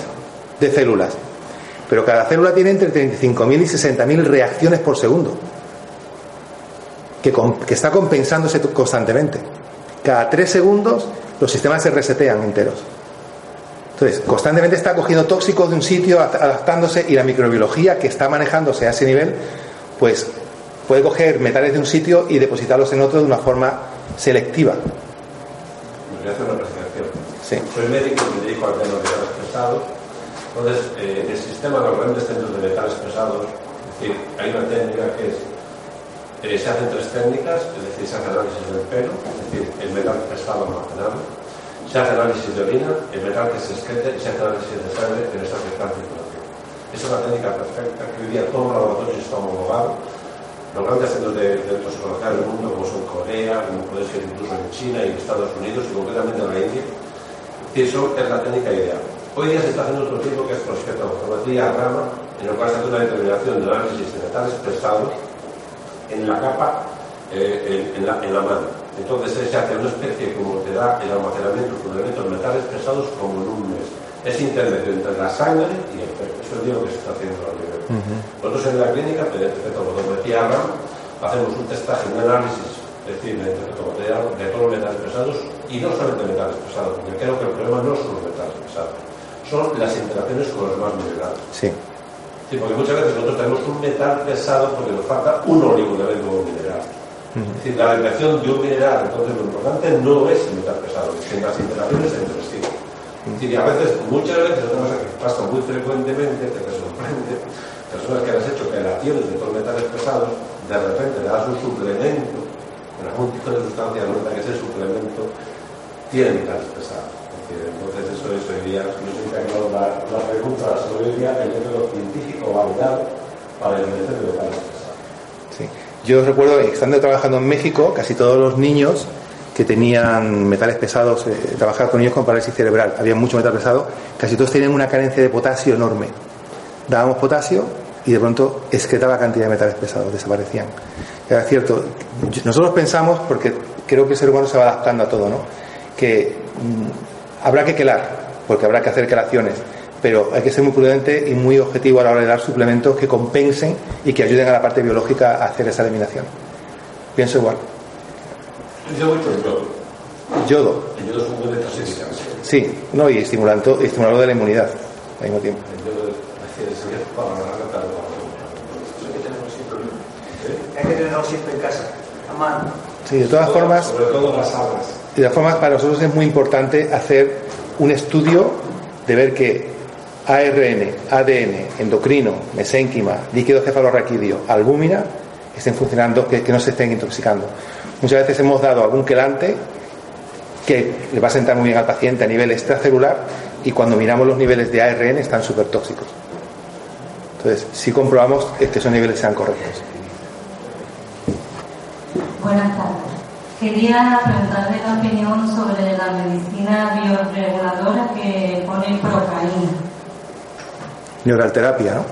de células. Pero cada célula tiene entre 35.000 y 60.000 reacciones por segundo. Que, que está compensándose constantemente. Cada tres segundos los sistemas se resetean enteros. Entonces, constantemente está cogiendo tóxicos de un sitio, adaptándose, y la microbiología que está manejándose a ese nivel, pues puede coger metales de un sitio y depositarlos en otro de una forma selectiva. Voy a hacer una presentación. Sí. Soy médico y me dedico al tema de metales pesados. Entonces, eh, el sistema de los grandes centros de metales pesados, es decir, hay una técnica que es eh, se hacen tres técnicas, es decir, se hace análisis del pelo, es decir, el metal pesado almacenado, se hace análisis de orina, el metal que se excrete y se hace análisis de sangre en esta circunstancia. Esa es una técnica perfecta que hoy día todos los laboratorios están homologados. Los grandes centros de, de toxicología del mundo, como son Corea, como puede ser incluso en China y en Estados Unidos y concretamente en la India, eso es la técnica ideal. Hoy día se está haciendo otro tipo que es prospectometría rama, en el cual se hace una determinación de análisis de metales pesados en la capa, eh, en, la, mano entonces se hace una especie como te da el almacenamiento, el de metales pesados como en un mes. Es intermedio entre la sangre y el pecho. Eso es lo que se está haciendo a nivel. Nosotros en la clínica, como decía Abraham, hacemos un testaje, un análisis, es decir, de, de todos los metales pesados y no solamente metales pesados, porque creo que el problema no son los metales pesados, son las interacciones con los demás minerales. Sí. Sí, porque muchas veces nosotros tenemos un metal pesado porque nos falta un oligoelemento mineral. Es decir, la detección de un mineral, entonces lo importante no es el metal pesado, sino las interacciones entre sí. Y a veces, muchas veces, una cosa que pasa muy frecuentemente, que te sorprende, personas que han hecho relaciones de todos metales pesados, de repente le das un suplemento, con algún tipo de sustancia, nota que ese suplemento tiene metales pesados. Entonces eso es hoy día, no sé si la, la pregunta, hoy día el método científico validado para el de metales pesados. Sí. Yo recuerdo, estando trabajando en México, casi todos los niños que tenían metales pesados, eh, trabajar con ellos con parálisis cerebral, había mucho metal pesado, casi todos tenían una carencia de potasio enorme. Dábamos potasio y de pronto excretaba cantidad de metales pesados, desaparecían. Era cierto, nosotros pensamos, porque creo que el ser humano se va adaptando a todo, ¿no? que mm, habrá que quelar, porque habrá que hacer quelaciones, pero hay que ser muy prudente y muy objetivo a la hora de dar suplementos que compensen y que ayuden a la parte biológica a hacer esa eliminación. Pienso igual. Yodo el yodo. Yodo. El yodo es un buen desintoxicante. Sí, no, y estimulante, estimulador de la inmunidad al mismo tiempo. El yodo es para la Hay que tenerlo siempre en casa, a mano. Sí, de todas formas. Sobre todo las aguas. De todas formas, para nosotros es muy importante hacer un estudio de ver que ARN, ADN, endocrino, mesénquima, líquido cefalorraquídeo, albúmina estén funcionando, que, que no se estén intoxicando. Muchas veces hemos dado algún quelante que le va a sentar muy bien al paciente a nivel extracelular y cuando miramos los niveles de ARN están súper tóxicos. Entonces, si comprobamos que esos niveles sean correctos. Buenas tardes. Quería preguntarle la opinión sobre la medicina bioreguladora que pone procaína. Neuralterapia, ¿no?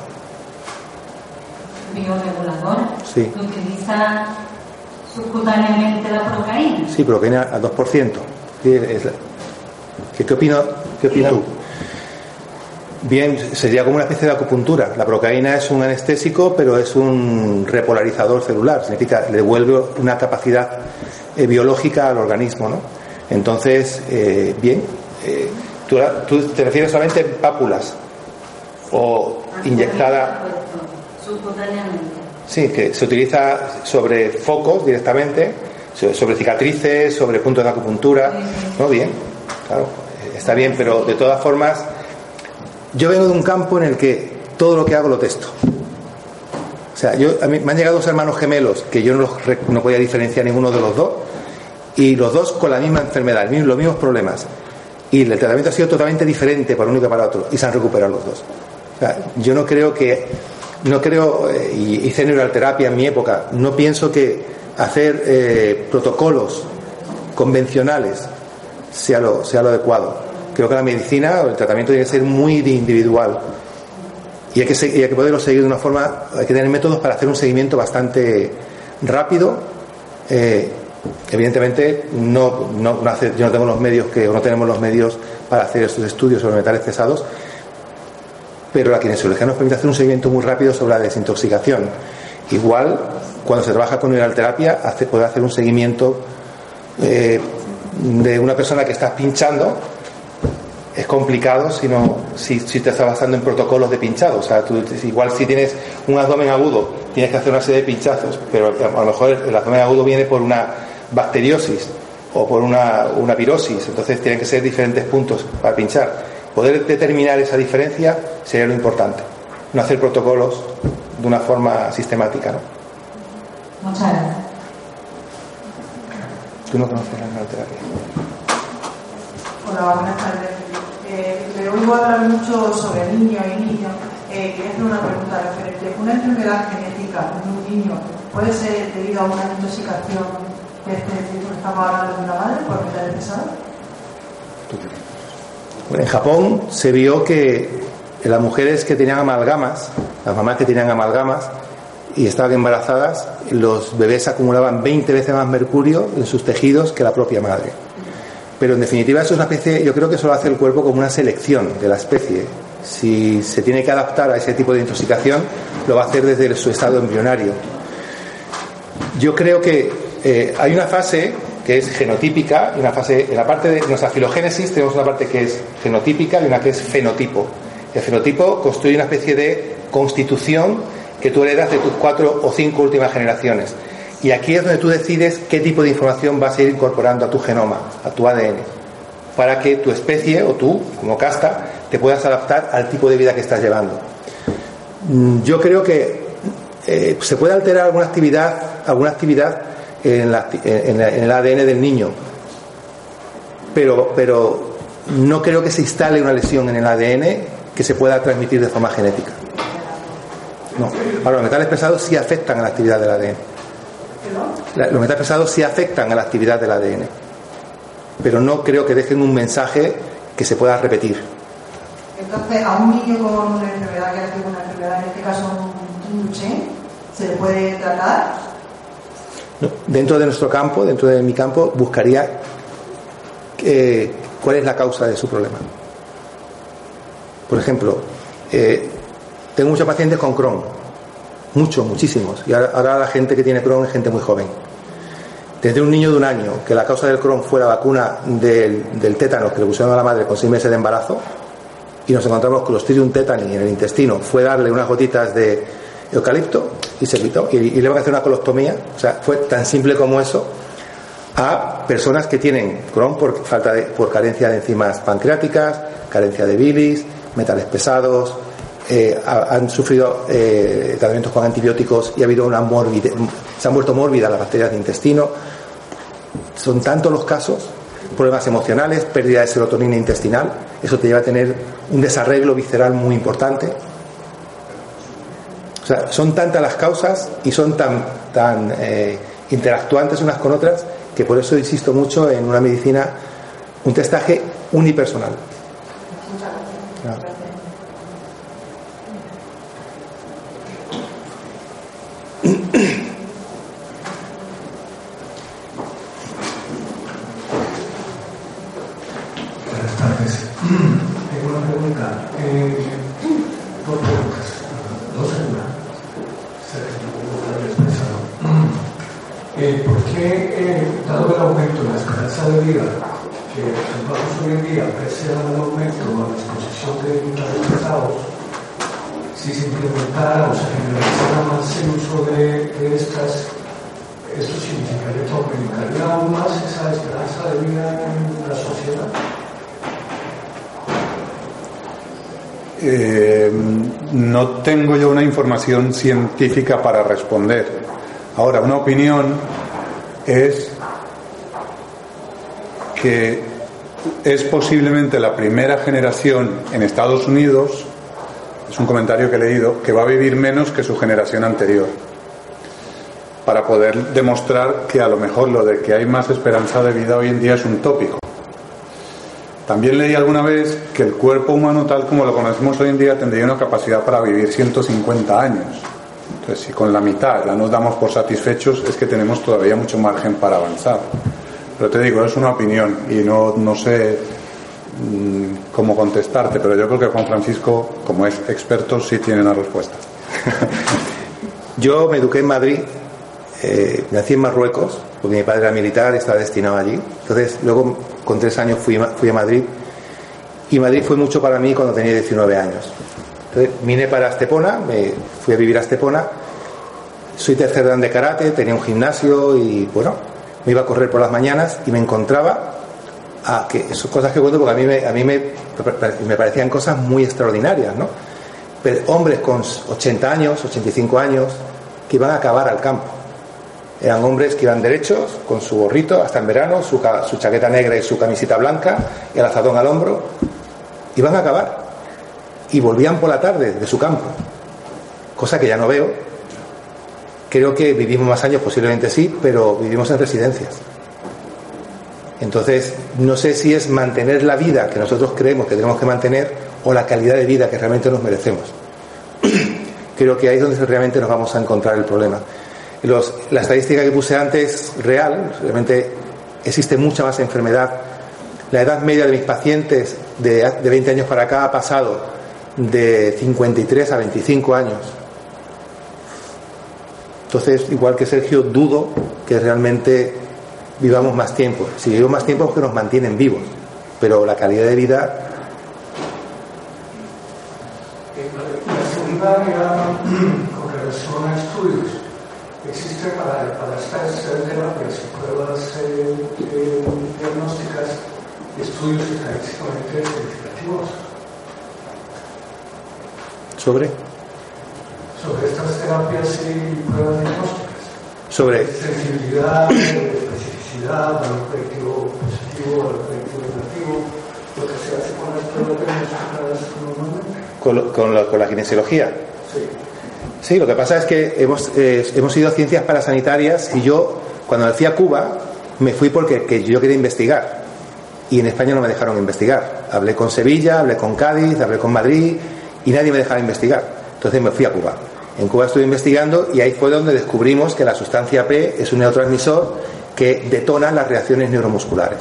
Bioreguladora. Sí. Que utiliza subcutáneamente la procaína. Sí, procaína al 2%. ¿Qué, opina, qué opinas tú? Bien, sería como una especie de acupuntura. La procaína es un anestésico, pero es un repolarizador celular. Significa, le devuelve una capacidad eh, biológica al organismo, ¿no? Entonces, eh, bien, eh, ¿tú, ¿tú, te refieres solamente en pápulas o inyectada. Subcutáneamente. Sí, que se utiliza sobre focos directamente, sobre cicatrices, sobre puntos de acupuntura. ¿No? Bien, claro, está bien, pero de todas formas, yo vengo de un campo en el que todo lo que hago lo testo. O sea, yo, a mí, me han llegado dos hermanos gemelos que yo no, los, no podía diferenciar ninguno de los dos, y los dos con la misma enfermedad, los mismos problemas. Y el tratamiento ha sido totalmente diferente para uno y para otro, y se han recuperado los dos. O sea, yo no creo que no creo, eh, y hice neuralterapia en mi época, no pienso que hacer eh, protocolos convencionales sea lo, sea lo adecuado. Creo que la medicina o el tratamiento tiene que ser muy individual y hay que, hay que poderlo seguir de una forma, hay que tener métodos para hacer un seguimiento bastante rápido. Eh, evidentemente, no, no, yo no tengo los medios que, o no tenemos los medios para hacer estos estudios sobre metales pesados, pero la kinesiología nos permite hacer un seguimiento muy rápido sobre la desintoxicación. Igual, cuando se trabaja con terapia, hace, puede hacer un seguimiento eh, de una persona que está pinchando. Es complicado si, si, te estás basando en protocolos de pinchado. O sea, tú, igual si tienes un abdomen agudo, tienes que hacer una serie de pinchazos, pero a lo mejor el abdomen agudo viene por una bacteriosis o por una, una entonces tienen que ser diferentes puntos para pinchar Poder determinar esa diferencia sería lo importante. No hacer protocolos de una forma sistemática. ¿no? Muchas gracias. ¿Tú no conoces la neoterapia? Hola, buenas tardes. Eh, le oigo hablar mucho sobre niños y niños. Eh, quería hacer una pregunta referente. ¿Una enfermedad genética en un niño puede ser debido a una intoxicación de este tipo que estamos hablando de una madre por metales En Japón se vio que las mujeres que tenían amalgamas, las mamás que tenían amalgamas y estaban embarazadas, los bebés acumulaban 20 veces más mercurio en sus tejidos que la propia madre. Pero en definitiva eso es una especie, yo creo que eso lo hace el cuerpo como una selección de la especie. Si se tiene que adaptar a ese tipo de intoxicación, lo va a hacer desde su estado embrionario. Yo creo que eh, hay una fase que es genotípica y una fase, en la parte de nuestra filogénesis tenemos una parte que es genotípica y una que es fenotipo. El fenotipo construye una especie de constitución que tú heredas de tus cuatro o cinco últimas generaciones. Y aquí es donde tú decides qué tipo de información vas a ir incorporando a tu genoma, a tu ADN. para que tu especie o tú, como casta, te puedas adaptar al tipo de vida que estás llevando. Mm, yo creo que eh, se puede alterar alguna actividad, alguna actividad en, el ADN del niño, pero, pero no creo que se instale una lesión en el ADN que se pueda transmitir de forma genética. No. Ahora, los metales pesados sí afectan a la actividad del ADN. Los metales pesados sí afectan a la actividad del ADN, pero no creo que dejen un mensaje que se pueda repetir. Entonces, a un niño con una enfermedad que hace una enfermedad, en este caso un ¿se le puede tratar? Dentro de nuestro campo, dentro de mi campo, buscaría eh, cuál es la causa de su problema. Por ejemplo, eh, tengo muchos pacientes con Crohn, muchos, muchísimos, y ahora, la gente que tiene Crohn es gente muy joven. Desde un niño de un año que la causa del Crohn fue la vacuna del, del tétano que le pusieron a la madre con seis meses de embarazo, y nos encontramos con los Clostridium tetani en el intestino, fue darle unas gotitas de eucalipto y se quitó. Y, le van a hacer una colostomía, o sea, fue tan simple como eso, a personas que tienen Crohn por, falta de, por carencia de enzimas pancreáticas, carencia de bilis, metales pesados, eh, han sufrido eh, tratamientos con antibióticos y ha habido una se han vuelto mórbidas las bacterias de intestino. Son tantos los casos, problemas emocionales, pérdida de serotonina intestinal, eso te lleva a tener un desarreglo visceral muy importante. O sea, son tantas las causas y son tan, tan eh, interactuantes unas con otras que por eso insisto mucho en una medicina, un testaje unipersonal. Tengo yo una información científica para responder. Ahora, una opinión es que es posiblemente la primera generación en Estados Unidos, es un comentario que he leído, que va a vivir menos que su generación anterior, para poder demostrar que a lo mejor lo de que hay más esperanza de vida hoy en día es un tópico. También leí alguna vez que el cuerpo humano tal como lo conocemos hoy en día tendría una capacidad para vivir 150 años. Entonces, si con la mitad ya nos damos por satisfechos, es que tenemos todavía mucho margen para avanzar. Pero te digo, es una opinión y no, no sé mm, cómo contestarte, pero yo creo que Juan Francisco, como es experto, sí tiene una respuesta. yo me eduqué en Madrid, eh, nací en Marruecos, porque mi padre era militar, estaba destinado allí. Entonces, luego con tres años fui, fui a Madrid y Madrid fue mucho para mí cuando tenía 19 años. Entonces, vine para Estepona, me fui a vivir a Estepona. Soy tercer dan de karate, tenía un gimnasio y bueno, me iba a correr por las mañanas y me encontraba a que son cosas que cuento porque a mí me, a mí me, me parecían cosas muy extraordinarias, ¿no? Pero hombres con 80 años, 85 años, que iban a acabar al campo eran hombres que iban derechos, con su gorrito, hasta en verano, su, chaqueta negra y su camiseta blanca, el azadón al hombro. Iban a acabar. Y volvían por la tarde de su campo. Cosa que ya no veo. Creo que vivimos más años, posiblemente sí, pero vivimos en residencias. Entonces, no sé si es mantener la vida que nosotros creemos que tenemos que mantener o la calidad de vida que realmente nos merecemos. Creo que ahí es donde realmente nos vamos a encontrar el problema la estadística que puse antes real, realmente existe mucha más enfermedad. La edad media de mis pacientes de, de 20 años para acá ha pasado de 53 a 25 años. Entonces, igual que Sergio, dudo que realmente vivamos más tiempo. Si vivimos más tiempo es que nos mantienen vivos, pero la calidad de vida... La con relación a estudios existe para, para estas terapias y pruebas eh, eh, diagnósticas, estudios estadísticamente significativos. ¿Sobre? Sobre estas terapias y pruebas diagnósticas. Sobre. Sensibilidad, especificidad, valor predictivo positivo, valor predictivo negativo, lo que se hace con las pruebas diagnósticas normalmente. ¿Con, con, la, con la kinesiología? Sí. Sí, lo que pasa es que hemos, eh, hemos ido a ciencias parasanitarias y yo, cuando decía Cuba, me fui porque que yo quería investigar. Y en España no me dejaron investigar. Hablé con Sevilla, hablé con Cádiz, hablé con Madrid y nadie me dejaba investigar. Entonces me fui a Cuba. En Cuba estuve investigando y ahí fue donde descubrimos que la sustancia P es un neurotransmisor que detona las reacciones neuromusculares.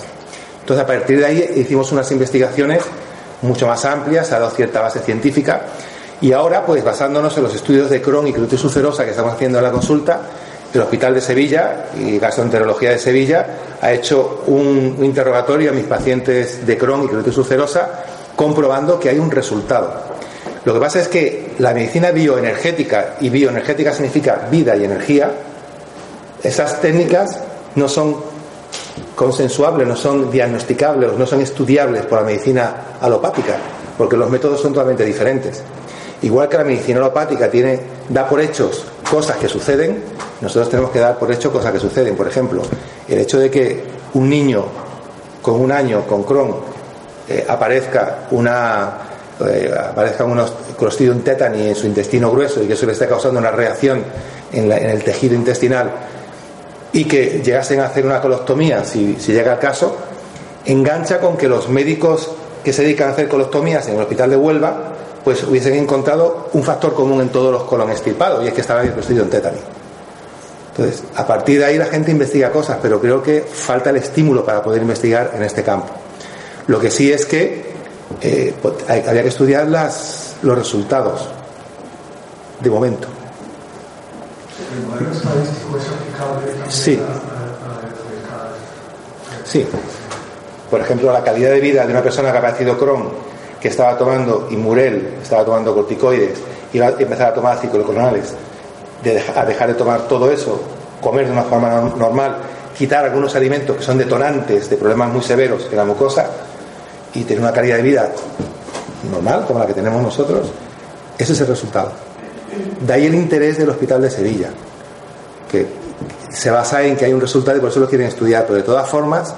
Entonces a partir de ahí hicimos unas investigaciones mucho más amplias, ha dado cierta base científica y ahora, pues basándonos en los estudios de Crohn y colitis ulcerosa que estamos haciendo en la consulta, el Hospital de Sevilla y Gastroenterología de Sevilla ha hecho un interrogatorio a mis pacientes de Crohn y colitis ulcerosa comprobando que hay un resultado. Lo que pasa es que la medicina bioenergética, y bioenergética significa vida y energía, esas técnicas no son consensuables, no son diagnosticables, no son estudiables por la medicina alopática, porque los métodos son totalmente diferentes. Igual que la medicina alopática tiene, da por hechos cosas que suceden, nosotros tenemos que dar por hecho cosas que suceden. Por ejemplo, el hecho de que un niño con un año con Crohn eh, aparezca una eh, aparezcan unos Clostridium tetani en su intestino grueso y que eso le esté causando una reacción en, el tejido intestinal y que llegasen a hacer una colostomía si, si llega el caso, engancha con que los médicos que se dedican a hacer colostomías en el hospital de Huelva pues hubiesen encontrado un factor común en todos los colon extirpados y es que estaba el en tétano. Entonces, a partir de ahí la gente investiga cosas, pero creo que falta el estímulo para poder investigar en este campo. Lo que sí es que eh, pues, había que estudiar las, los resultados de momento. Sí. Sí. Por ejemplo, la calidad de vida de una persona que ha padecido Crohn que estaba tomando Imurel, estaba tomando corticoides, iba a empezar a tomar ciclocoronales, de a dejar de tomar todo eso, comer de una forma normal, quitar algunos alimentos que son detonantes de problemas muy severos en la mucosa y tener una calidad de vida normal, como la que tenemos nosotros, ese es el resultado. De ahí el interés del Hospital de Sevilla, que se basa en que hay un resultado y por eso lo quieren estudiar, pero de todas formas,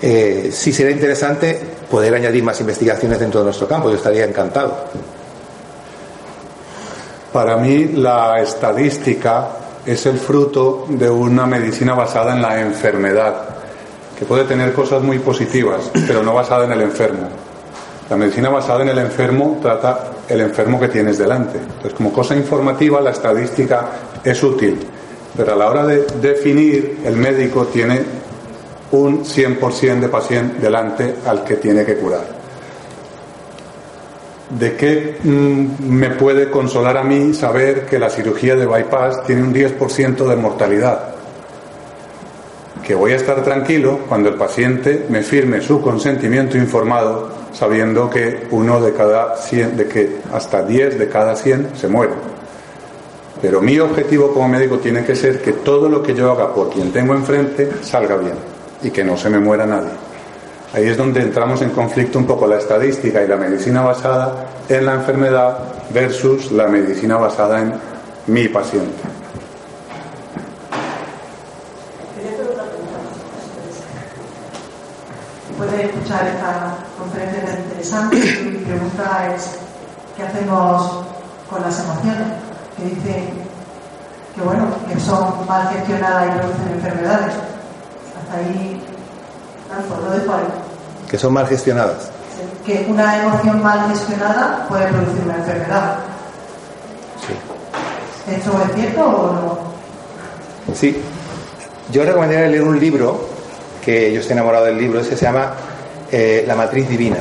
eh, sí sería interesante poder añadir más investigaciones dentro de nuestro campo. Yo estaría encantado. Para mí la estadística es el fruto de una medicina basada en la enfermedad, que puede tener cosas muy positivas, pero no basada en el enfermo. La medicina basada en el enfermo trata el enfermo que tienes delante. Entonces, como cosa informativa, la estadística es útil, pero a la hora de definir, el médico tiene un 100% de paciente delante al que tiene que curar. ¿De qué mm, me puede consolar a mí saber que la cirugía de bypass tiene un 10% de mortalidad? Que voy a estar tranquilo cuando el paciente me firme su consentimiento informado sabiendo que uno de cada 100, de que hasta 10 de cada 100 se muere. Pero mi objetivo como médico tiene que ser que todo lo que yo haga por quien tengo enfrente salga bien y que no se me muera nadie. Ahí es donde entramos en conflicto un poco la estadística y la medicina basada en la enfermedad versus la medicina basada en mi paciente. Puede escuchar esta conferencia tan interesante. Mi pregunta es: ¿qué hacemos con las emociones? Que dicen que, bueno, que son mal gestionadas y producen enfermedades ahí, Que son mal gestionadas. Que una emoción mal gestionada puede producir una enfermedad. Sí. ¿Esto es cierto o no? Sí. Yo recomendaría leer un libro, que yo estoy enamorado del libro, ese se llama eh, La Matriz Divina,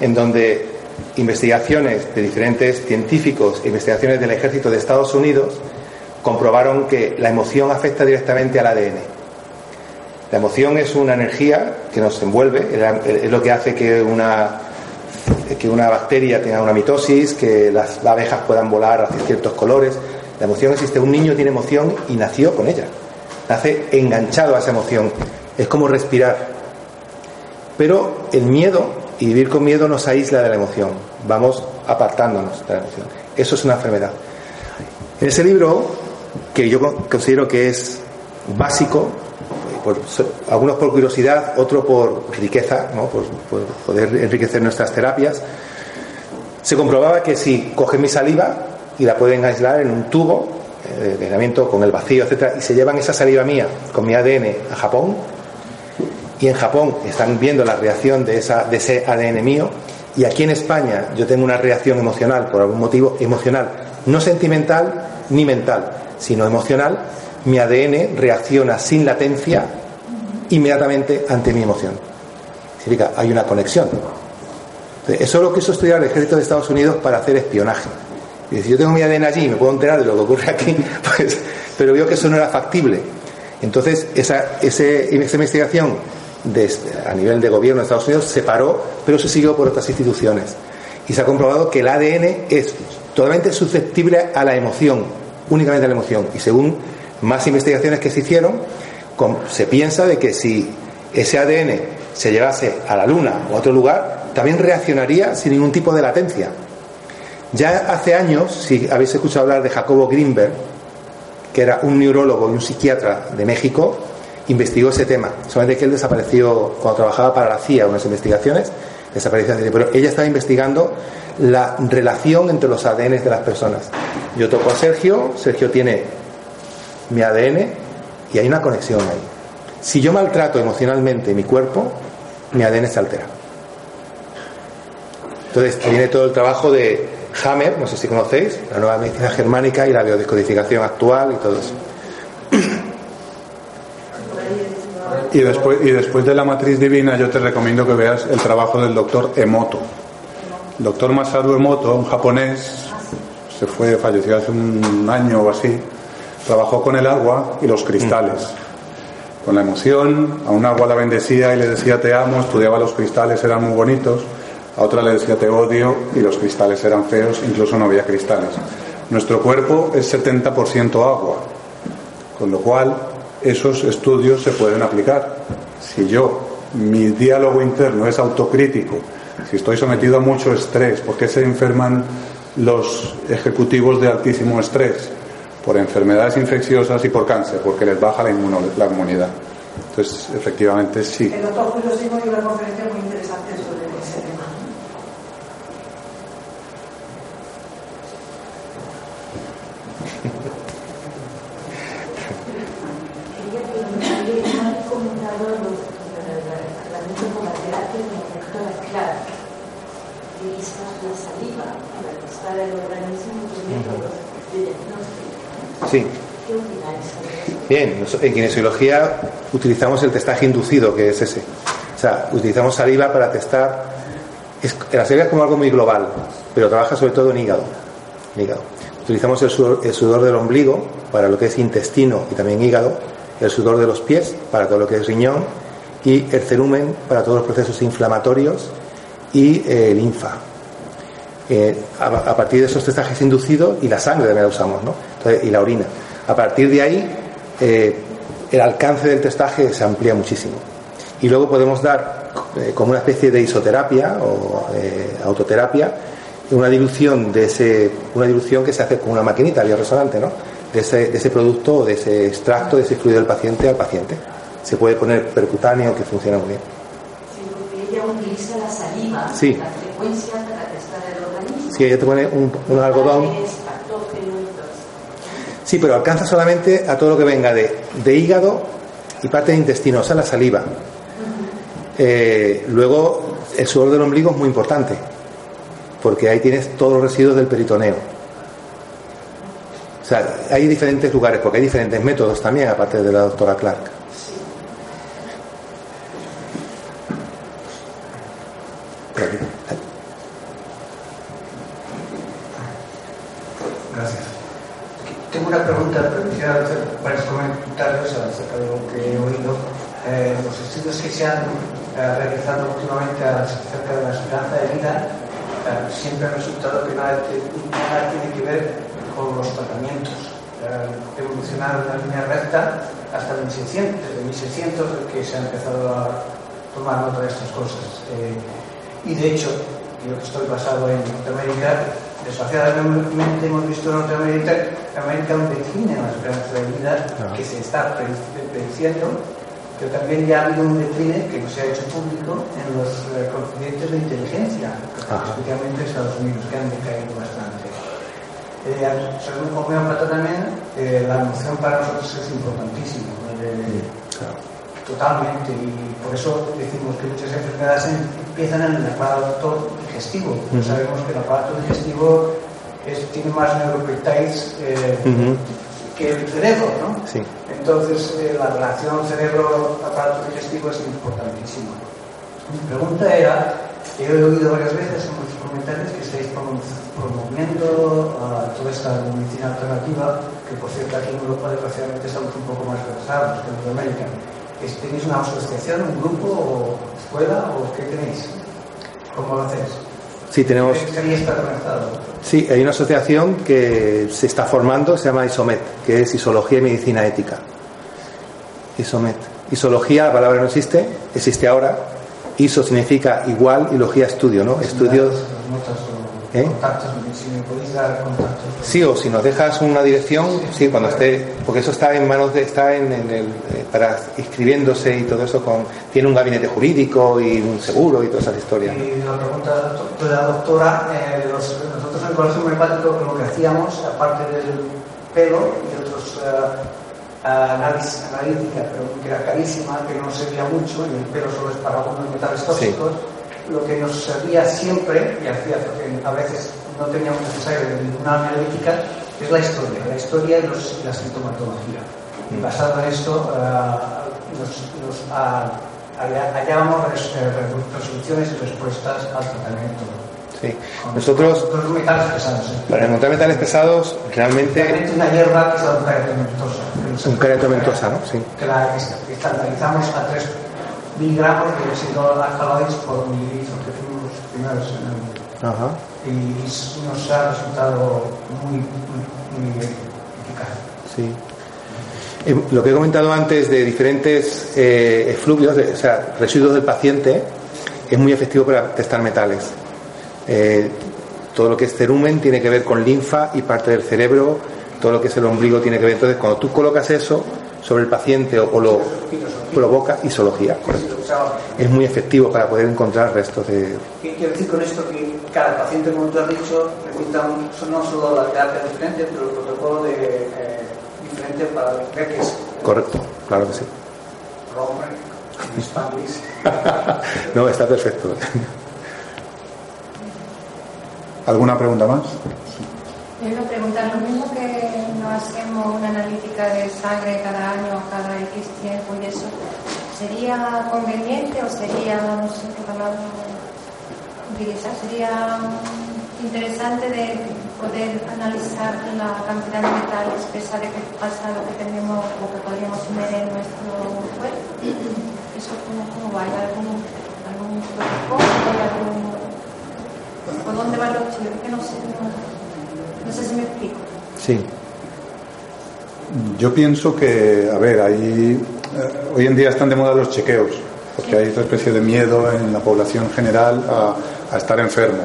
en donde investigaciones de diferentes científicos e investigaciones del ejército de Estados Unidos comprobaron que la emoción afecta directamente al ADN. La emoción es una energía que nos envuelve, es lo que hace que una, que una bacteria tenga una mitosis, que las abejas puedan volar hacia ciertos colores. La emoción existe. Un niño tiene emoción y nació con ella. Nace enganchado a esa emoción. Es como respirar. Pero el miedo y vivir con miedo nos aísla de la emoción. Vamos apartándonos de la emoción. Eso es una enfermedad. En ese libro, que yo considero que es básico, algunos por curiosidad, otros por riqueza, por, poder enriquecer nuestras terapias, se comprobaba que si cogen mi saliva y la pueden aislar en un tubo eh, de aislamiento con el vacío, etcétera, y se llevan esa saliva mía con mi ADN a Japón, y en Japón están viendo la reacción de, esa, de ese ADN mío, y aquí en España yo tengo una reacción emocional, por algún motivo emocional, no sentimental ni mental, sino emocional, mi ADN reacciona sin latencia inmediatamente ante mi emoción. Significa, hay una conexión. eso es lo que hizo estudiar el ejército de Estados Unidos para hacer espionaje. Y si yo tengo mi ADN allí y me puedo enterar de lo que ocurre aquí, pues, pero vio que eso no era factible. Entonces, esa, esa investigación a nivel de gobierno de Estados Unidos se paró, pero se siguió por otras instituciones. Y se ha comprobado que el ADN es totalmente susceptible a la emoción, únicamente a la emoción. Y según más investigaciones que se hicieron, se piensa de que si ese ADN se llevase a la Luna o a otro lugar, también reaccionaría sin ningún tipo de latencia. Ya hace años, si habéis escuchado hablar de Jacobo Greenberg, que era un neurólogo y un psiquiatra de México, investigó ese tema. Solamente que él desapareció cuando trabajaba para la CIA, unas investigaciones, desapareció. Pero ella estaba investigando la relación entre los ADN de las personas. Yo toco a Sergio, Sergio tiene mi ADN y hay una conexión ahí. Si yo maltrato emocionalmente mi cuerpo, mi ADN se altera. Entonces viene todo el trabajo de Hammer, no sé si conocéis, la nueva medicina germánica y la biodescodificación actual y todo eso. Y después, y después de la matriz divina yo te recomiendo que veas el trabajo del doctor Emoto. El doctor Masaru Emoto, un japonés, se fue, falleció hace un año o así, trabajó con el agua y los cristales. Con la emoción, a un agua la bendecía y le decía te amo, estudiaba los cristales, eran muy bonitos, a otra le decía te odio y los cristales eran feos, incluso no había cristales. Nuestro cuerpo es 70% agua, con lo cual esos estudios se pueden aplicar. Si yo, mi diálogo interno es autocrítico, si estoy sometido a mucho estrés, ¿por qué se enferman los ejecutivos de altísimo estrés? Por enfermedades infecciosas y por cáncer, porque les baja la, inmunidad. Entonces, efectivamente, sí. El doctor Julio dio una conferencia muy interesante sobre ese tema. Quería comentado los tratamientos con la terapia de las claras, utilizar la saliva para testar el organismo y métodos de diagnóstico Bien, en kinesiología utilizamos el testaje inducido, que es ese. O sea, utilizamos saliva para testar. la saliva es como algo muy global, pero trabaja sobre todo en hígado. hígado. Utilizamos el sudor, del ombligo para lo que es intestino y también hígado, el sudor de los pies para todo lo que es riñón y el cerumen para todos los procesos inflamatorios y eh, linfa. Eh, a, partir de esos testajes inducidos y la sangre también la usamos, ¿no? y la orina. A partir de ahí, eh, el alcance del testaje se amplía muchísimo. Y luego podemos dar eh, como una especie de isoterapia o autoterapia una dilución de ese una dilución que se hace con una maquinita bioresonante, ¿no? De ese, de ese producto o de ese extracto, de ese fluido del paciente al paciente. Se puede poner percutáneo que funciona muy bien. Sí, ella utiliza la saliva, sí. la frecuencia si ella te pone un, algodón. Sí, pero alcanza solamente a todo lo que venga de, hígado y parte de intestino, o sea, la saliva. Eh, luego, el sudor del ombligo es muy importante, porque ahí tienes todos los residuos del peritoneo. O sea, hay diferentes lugares, porque hay diferentes métodos también, aparte de la doctora Clark. una pregunta, pero quisiera hacer varios comentarios acerca de lo que he oído. Eh, los estudios que se han eh, realizado últimamente acerca de la esperanza de vida eh, siempre han resultado que nada, tiene que ver con los tratamientos. evolucionaron en una línea recta hasta 1600, desde 1600 que se ha empezado a, tomar nota de estas cosas. Eh, y de hecho, yo que estoy basado en Norteamérica, desgraciadamente hemos visto en Norteamérica América un decline en la esperanza de vida que se está prediciendo, pero también ya ha habido un decline que no se ha hecho público en los eh, coeficientes de inteligencia, especialmente en Estados Unidos, que han decaído bastante. Eh, según homeópata también, eh, la emoción para nosotros es importantísima. Totalmente, y por eso decimos que muchas enfermedades empiezan en el aparato digestivo. Sabemos que el aparato digestivo tiene más neuropeptides eh, que el cerebro, ¿no? Entonces, eh, la relación cerebro-aparato digestivo es importantísima. Mi pregunta era, he oído varias veces en muchos comentarios que estáis promoviendo uh, toda esta medicina alternativa, que por cierto aquí en Europa desgraciadamente estamos un poco más retrasados que en Norteamérica. ¿Tenéis una asociación, un grupo o escuela o qué tenéis? ¿Cómo lo hacéis? Sí, tenemos. Sí, hay una asociación que se está formando, se llama ISOMET, que es Isología y Medicina Ética. ISOMET. Isología, la palabra no existe, existe ahora. ISO significa igual y logía estudio, ¿no? Estudios. ¿Eh? si me podéis dar contactos. Sí, o si nos dejas una dirección, sí, cuando esté, porque eso está en manos de, está en, el, eh, para inscribiéndose y todo eso, con, tiene un gabinete jurídico y un seguro y todas esas historias. Y la pregunta de la doctora, eh, nosotros en el Colegio Homeopático lo que hacíamos, aparte del pelo y otros uh, análisis analítica, pero que era carísima, que no servía mucho, y el pelo solo es para algunos metales tóxicos lo que nos servía siempre, y hacía que a veces no teníamos necesario de ninguna analítica, es la historia, la historia y, la sintomatología. Y basado en esto, uh, nos, nos hallábamos resoluciones y respuestas al tratamiento. Sí. Nosotros, los metales pesados. ¿eh? Para encontrar metales pesados, realmente. Realmente una hierba que es la eucariotomentosa. Un cariotomentosa, ¿no? Sí. Que la estandarizamos a 3 miligramos de óxido alcaloides por mililitro, que fuimos los primeros en el mundo. Ajá. Y nos ha resultado muy, muy, muy eficaz. Sí. Eh, lo que he comentado antes de diferentes eh, efluvios, o sea, residuos del paciente, es muy efectivo para testar metales. Eh, todo lo que es cerumen tiene que ver con linfa y parte del cerebro, todo lo que es el ombligo tiene que ver. Entonces, cuando tú colocas eso, sobre el paciente o, lo provoca isología. Es muy efectivo para poder encontrar restos de. ¿Qué quiero decir con esto? Que cada paciente, como tú has dicho, necesita no solo la terapia diferente, pero el protocolo de, eh, diferente para ver es. Correcto, claro que sí. no, está perfecto. ¿Alguna pregunta más? Yo quiero preguntar lo mismo que no hacemos una analítica de sangre cada año, cada X tiempo y eso. ¿Sería conveniente o sería, no sé qué palabra utilizar, sería interesante de poder analizar la cantidad de metales pesa de que pasa lo que tenemos o que podríamos tener en nuestro cuerpo? ¿Eso cómo, cómo va? ¿Hay algún, algún protocolo? ¿Por dónde va los chicos? Que no sé. No, no sé si me explico. Sí. Yo pienso que, a ver, ahí eh, hoy en día están de moda los chequeos, porque hay otra especie de miedo en la población general a, estar enfermo.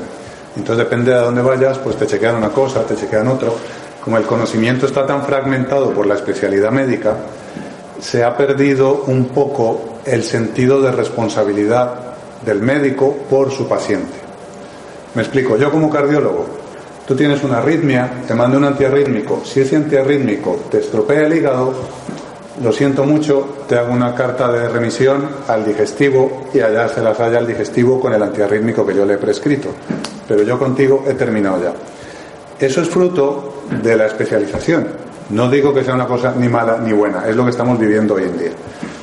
Entonces depende de a dónde vayas, pues te chequean una cosa, te chequean otro. Como el conocimiento está tan fragmentado por la especialidad médica, se ha perdido un poco el sentido de responsabilidad del médico por su paciente. Me explico, yo como cardiólogo Tú tienes una arritmia, te mando un antiarrítmico. Si ese antiarrítmico te estropea el hígado, lo siento mucho, te hago una carta de remisión al digestivo y allá se las haya al digestivo con el antiarrítmico que yo le he prescrito. Pero yo contigo he terminado ya. Eso es fruto de la especialización. No digo que sea una cosa ni mala ni buena, es lo que estamos viviendo hoy en día.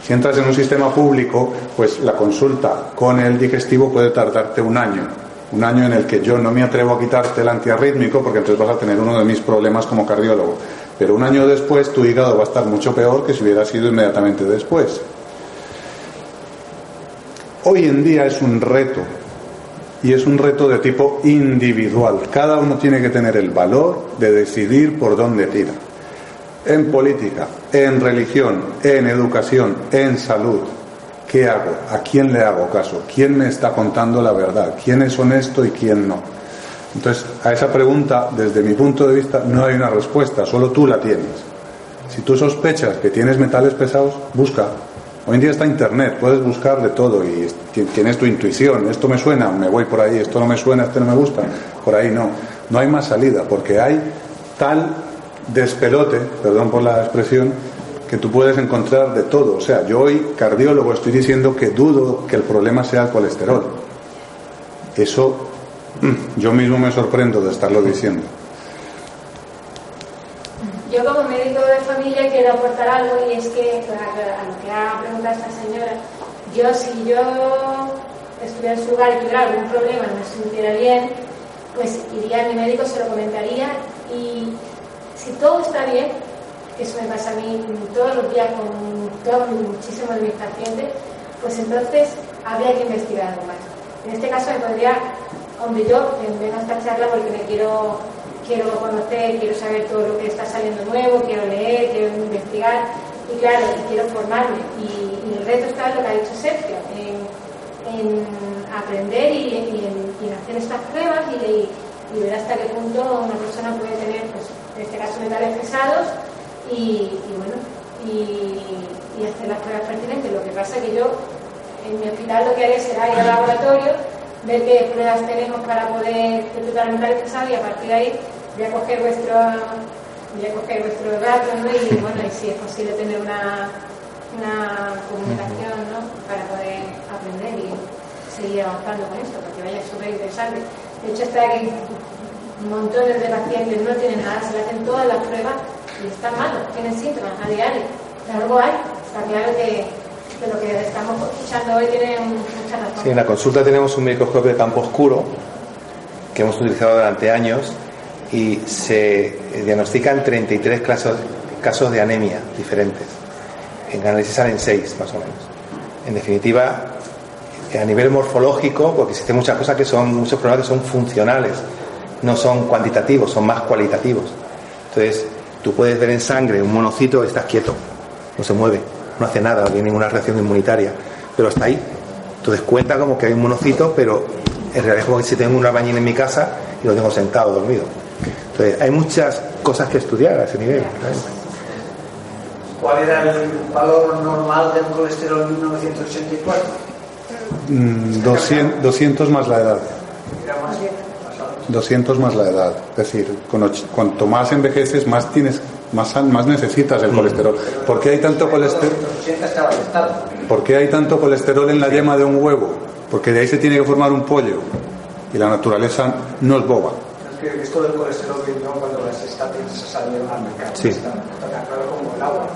Si entras en un sistema público, pues la consulta con el digestivo puede tardarte un año un año en el que yo no me atrevo a quitarte el antiarrítmico porque entonces vas a tener uno de mis problemas como cardiólogo. Pero un año después tu hígado va a estar mucho peor que si hubiera sido inmediatamente después. Hoy en día es un reto y es un reto de tipo individual. Cada uno tiene que tener el valor de decidir por dónde tira. En política, en religión, en educación, en salud. ¿Qué hago? ¿A quién le hago caso? ¿Quién me está contando la verdad? ¿Quién es honesto y quién no? Entonces, a esa pregunta, desde mi punto de vista, no hay una respuesta, solo tú la tienes. Si tú sospechas que tienes metales pesados, busca. Hoy en día está Internet, puedes buscar de todo y tienes tu intuición. Esto me suena, me voy por ahí, esto no me suena, esto no me gusta. Por ahí no. No hay más salida, porque hay tal despelote, perdón por la expresión, que tú puedes encontrar de todo. O sea, yo hoy, cardiólogo, estoy diciendo que dudo que el problema sea el colesterol. Eso mm, yo mismo me sorprendo de estarlo diciendo. Yo como médico de familia quiero aportar algo y es que a lo que ha preguntado esta señora, yo si yo estuviera en su lugar y tuviera algún problema, no me sintiera bien, pues iría a mi médico, se lo comentaría y si todo está bien, que eso me pasa a mí todos los días con muchísimos de mis pacientes, pues entonces habría que investigar algo más. En este caso me podría, hombre, yo vengo a esta charla porque me quiero, quiero conocer, quiero saber todo lo que está saliendo nuevo, quiero leer, quiero investigar y claro, quiero formarme. Y, el reto está en lo que ha dicho Sergio, en, aprender y, en, hacer estas pruebas y, y ver hasta qué punto una persona puede tener pues, en este caso metales pesados, y, bueno, y, hacer las pruebas pertinentes. Lo que pasa es que yo en mi hospital lo que haré será ir al laboratorio, ver qué pruebas tenemos para poder detectar pesados y a partir de ahí voy a coger vuestro voy coger vuestros datos y bueno y si es posible tener una, una comunicación ¿no? para poder aprender y seguir avanzando con esto porque vaya súper interesante de hecho está aquí montones de pacientes no tienen nada, se le hacen todas las pruebas y están malos, tienen síntomas a diario. Algo hay, está claro que, lo que estamos escuchando hoy tiene mucha razón. Sí, en la consulta tenemos un microscopio de campo oscuro que hemos utilizado durante años y se diagnostican 33 casos, casos de anemia diferentes. En análisis salen 6 más o menos. En definitiva, a nivel morfológico, porque existen muchas cosas que son, muchos problemas que son funcionales, no son cuantitativos, son más cualitativos. Entonces, tú puedes ver en sangre un monocito, estás quieto, no se mueve, no hace nada, no tiene ninguna reacción inmunitaria, pero está ahí. Entonces cuenta como que hay un monocito, pero en realidad es como si tengo una bañina en mi casa y lo tengo sentado, dormido. Entonces, hay muchas cosas que estudiar a ese nivel. ¿Cuál era el valor normal del colesterol en 1984? 200, 200 más la edad. 200 más la edad. Es decir, cuanto más envejeces, más tienes más, más necesitas el mm. colesterol. ¿Por qué hay tanto colesterol? ¿Por qué hay tanto colesterol en la yema de un huevo? Porque de ahí se tiene que formar un pollo. Y la naturaleza no es boba. Es que esto del colesterol vino cuando las estatinas salieron al mercado. Sí. Está, tan claro como el agua.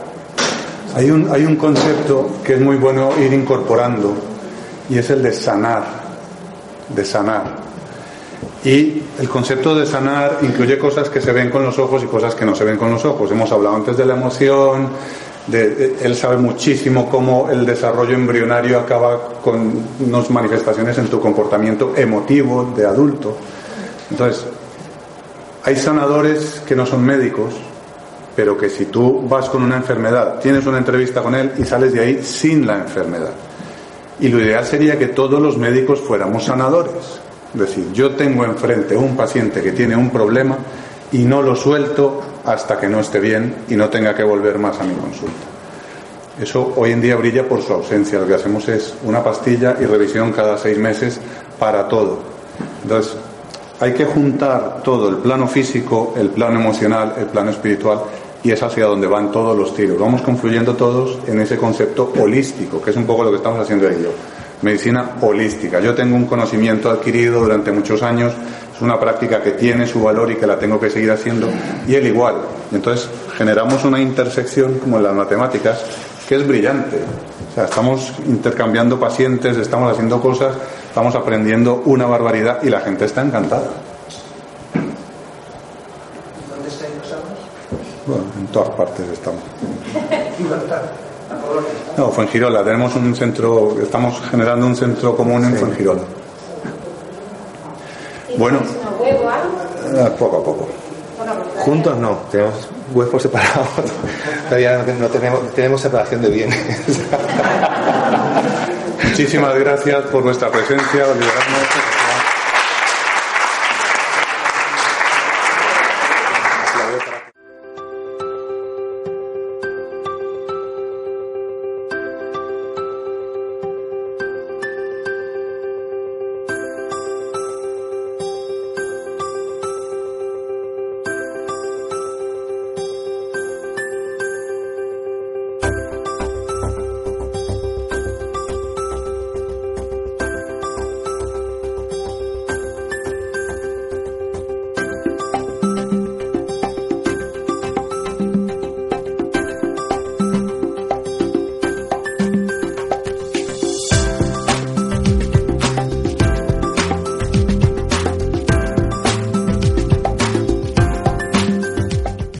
Hay un, hay un concepto que es muy bueno ir incorporando y es el de sanar. De sanar y el concepto de sanar incluye cosas que se ven con los ojos y cosas que no se ven con los ojos. Hemos hablado antes de la emoción, de, él sabe muchísimo cómo el desarrollo embrionario acaba con unas manifestaciones en tu comportamiento emotivo de adulto. Entonces, hay sanadores que no son médicos, pero que si tú vas con una enfermedad, tienes una entrevista con él y sales de ahí sin la enfermedad. Y lo ideal sería que todos los médicos fuéramos sanadores es decir, yo tengo enfrente un paciente que tiene un problema y no lo suelto hasta que no esté bien y no tenga que volver más a mi consulta. Eso hoy en día brilla por su ausencia. Lo que hacemos es una pastilla y revisión cada seis meses para todo. Entonces, hay que juntar todo, el plano físico, el plano emocional, el plano espiritual, y es hacia donde van todos los tiros. Vamos confluyendo todos en ese concepto holístico, que es un poco lo que estamos haciendo yo medicina holística. Yo tengo un conocimiento adquirido durante muchos años, es una práctica que tiene su valor y que la tengo que seguir haciendo, y él igual. Entonces generamos una intersección como en las matemáticas que es brillante. O sea, estamos intercambiando pacientes, estamos haciendo cosas, estamos aprendiendo una barbaridad y la gente está encantada. ¿Dónde estáis Bueno, en todas partes estamos. No, Fuengirola. Tenemos un centro, estamos generando un centro común en Fuengirola. Bueno, eh, poco a poco. Juntos no, tenemos huevos separados. Todavía no tenemos, tenemos separación de bienes. Muchísimas gracias por vuestra presencia.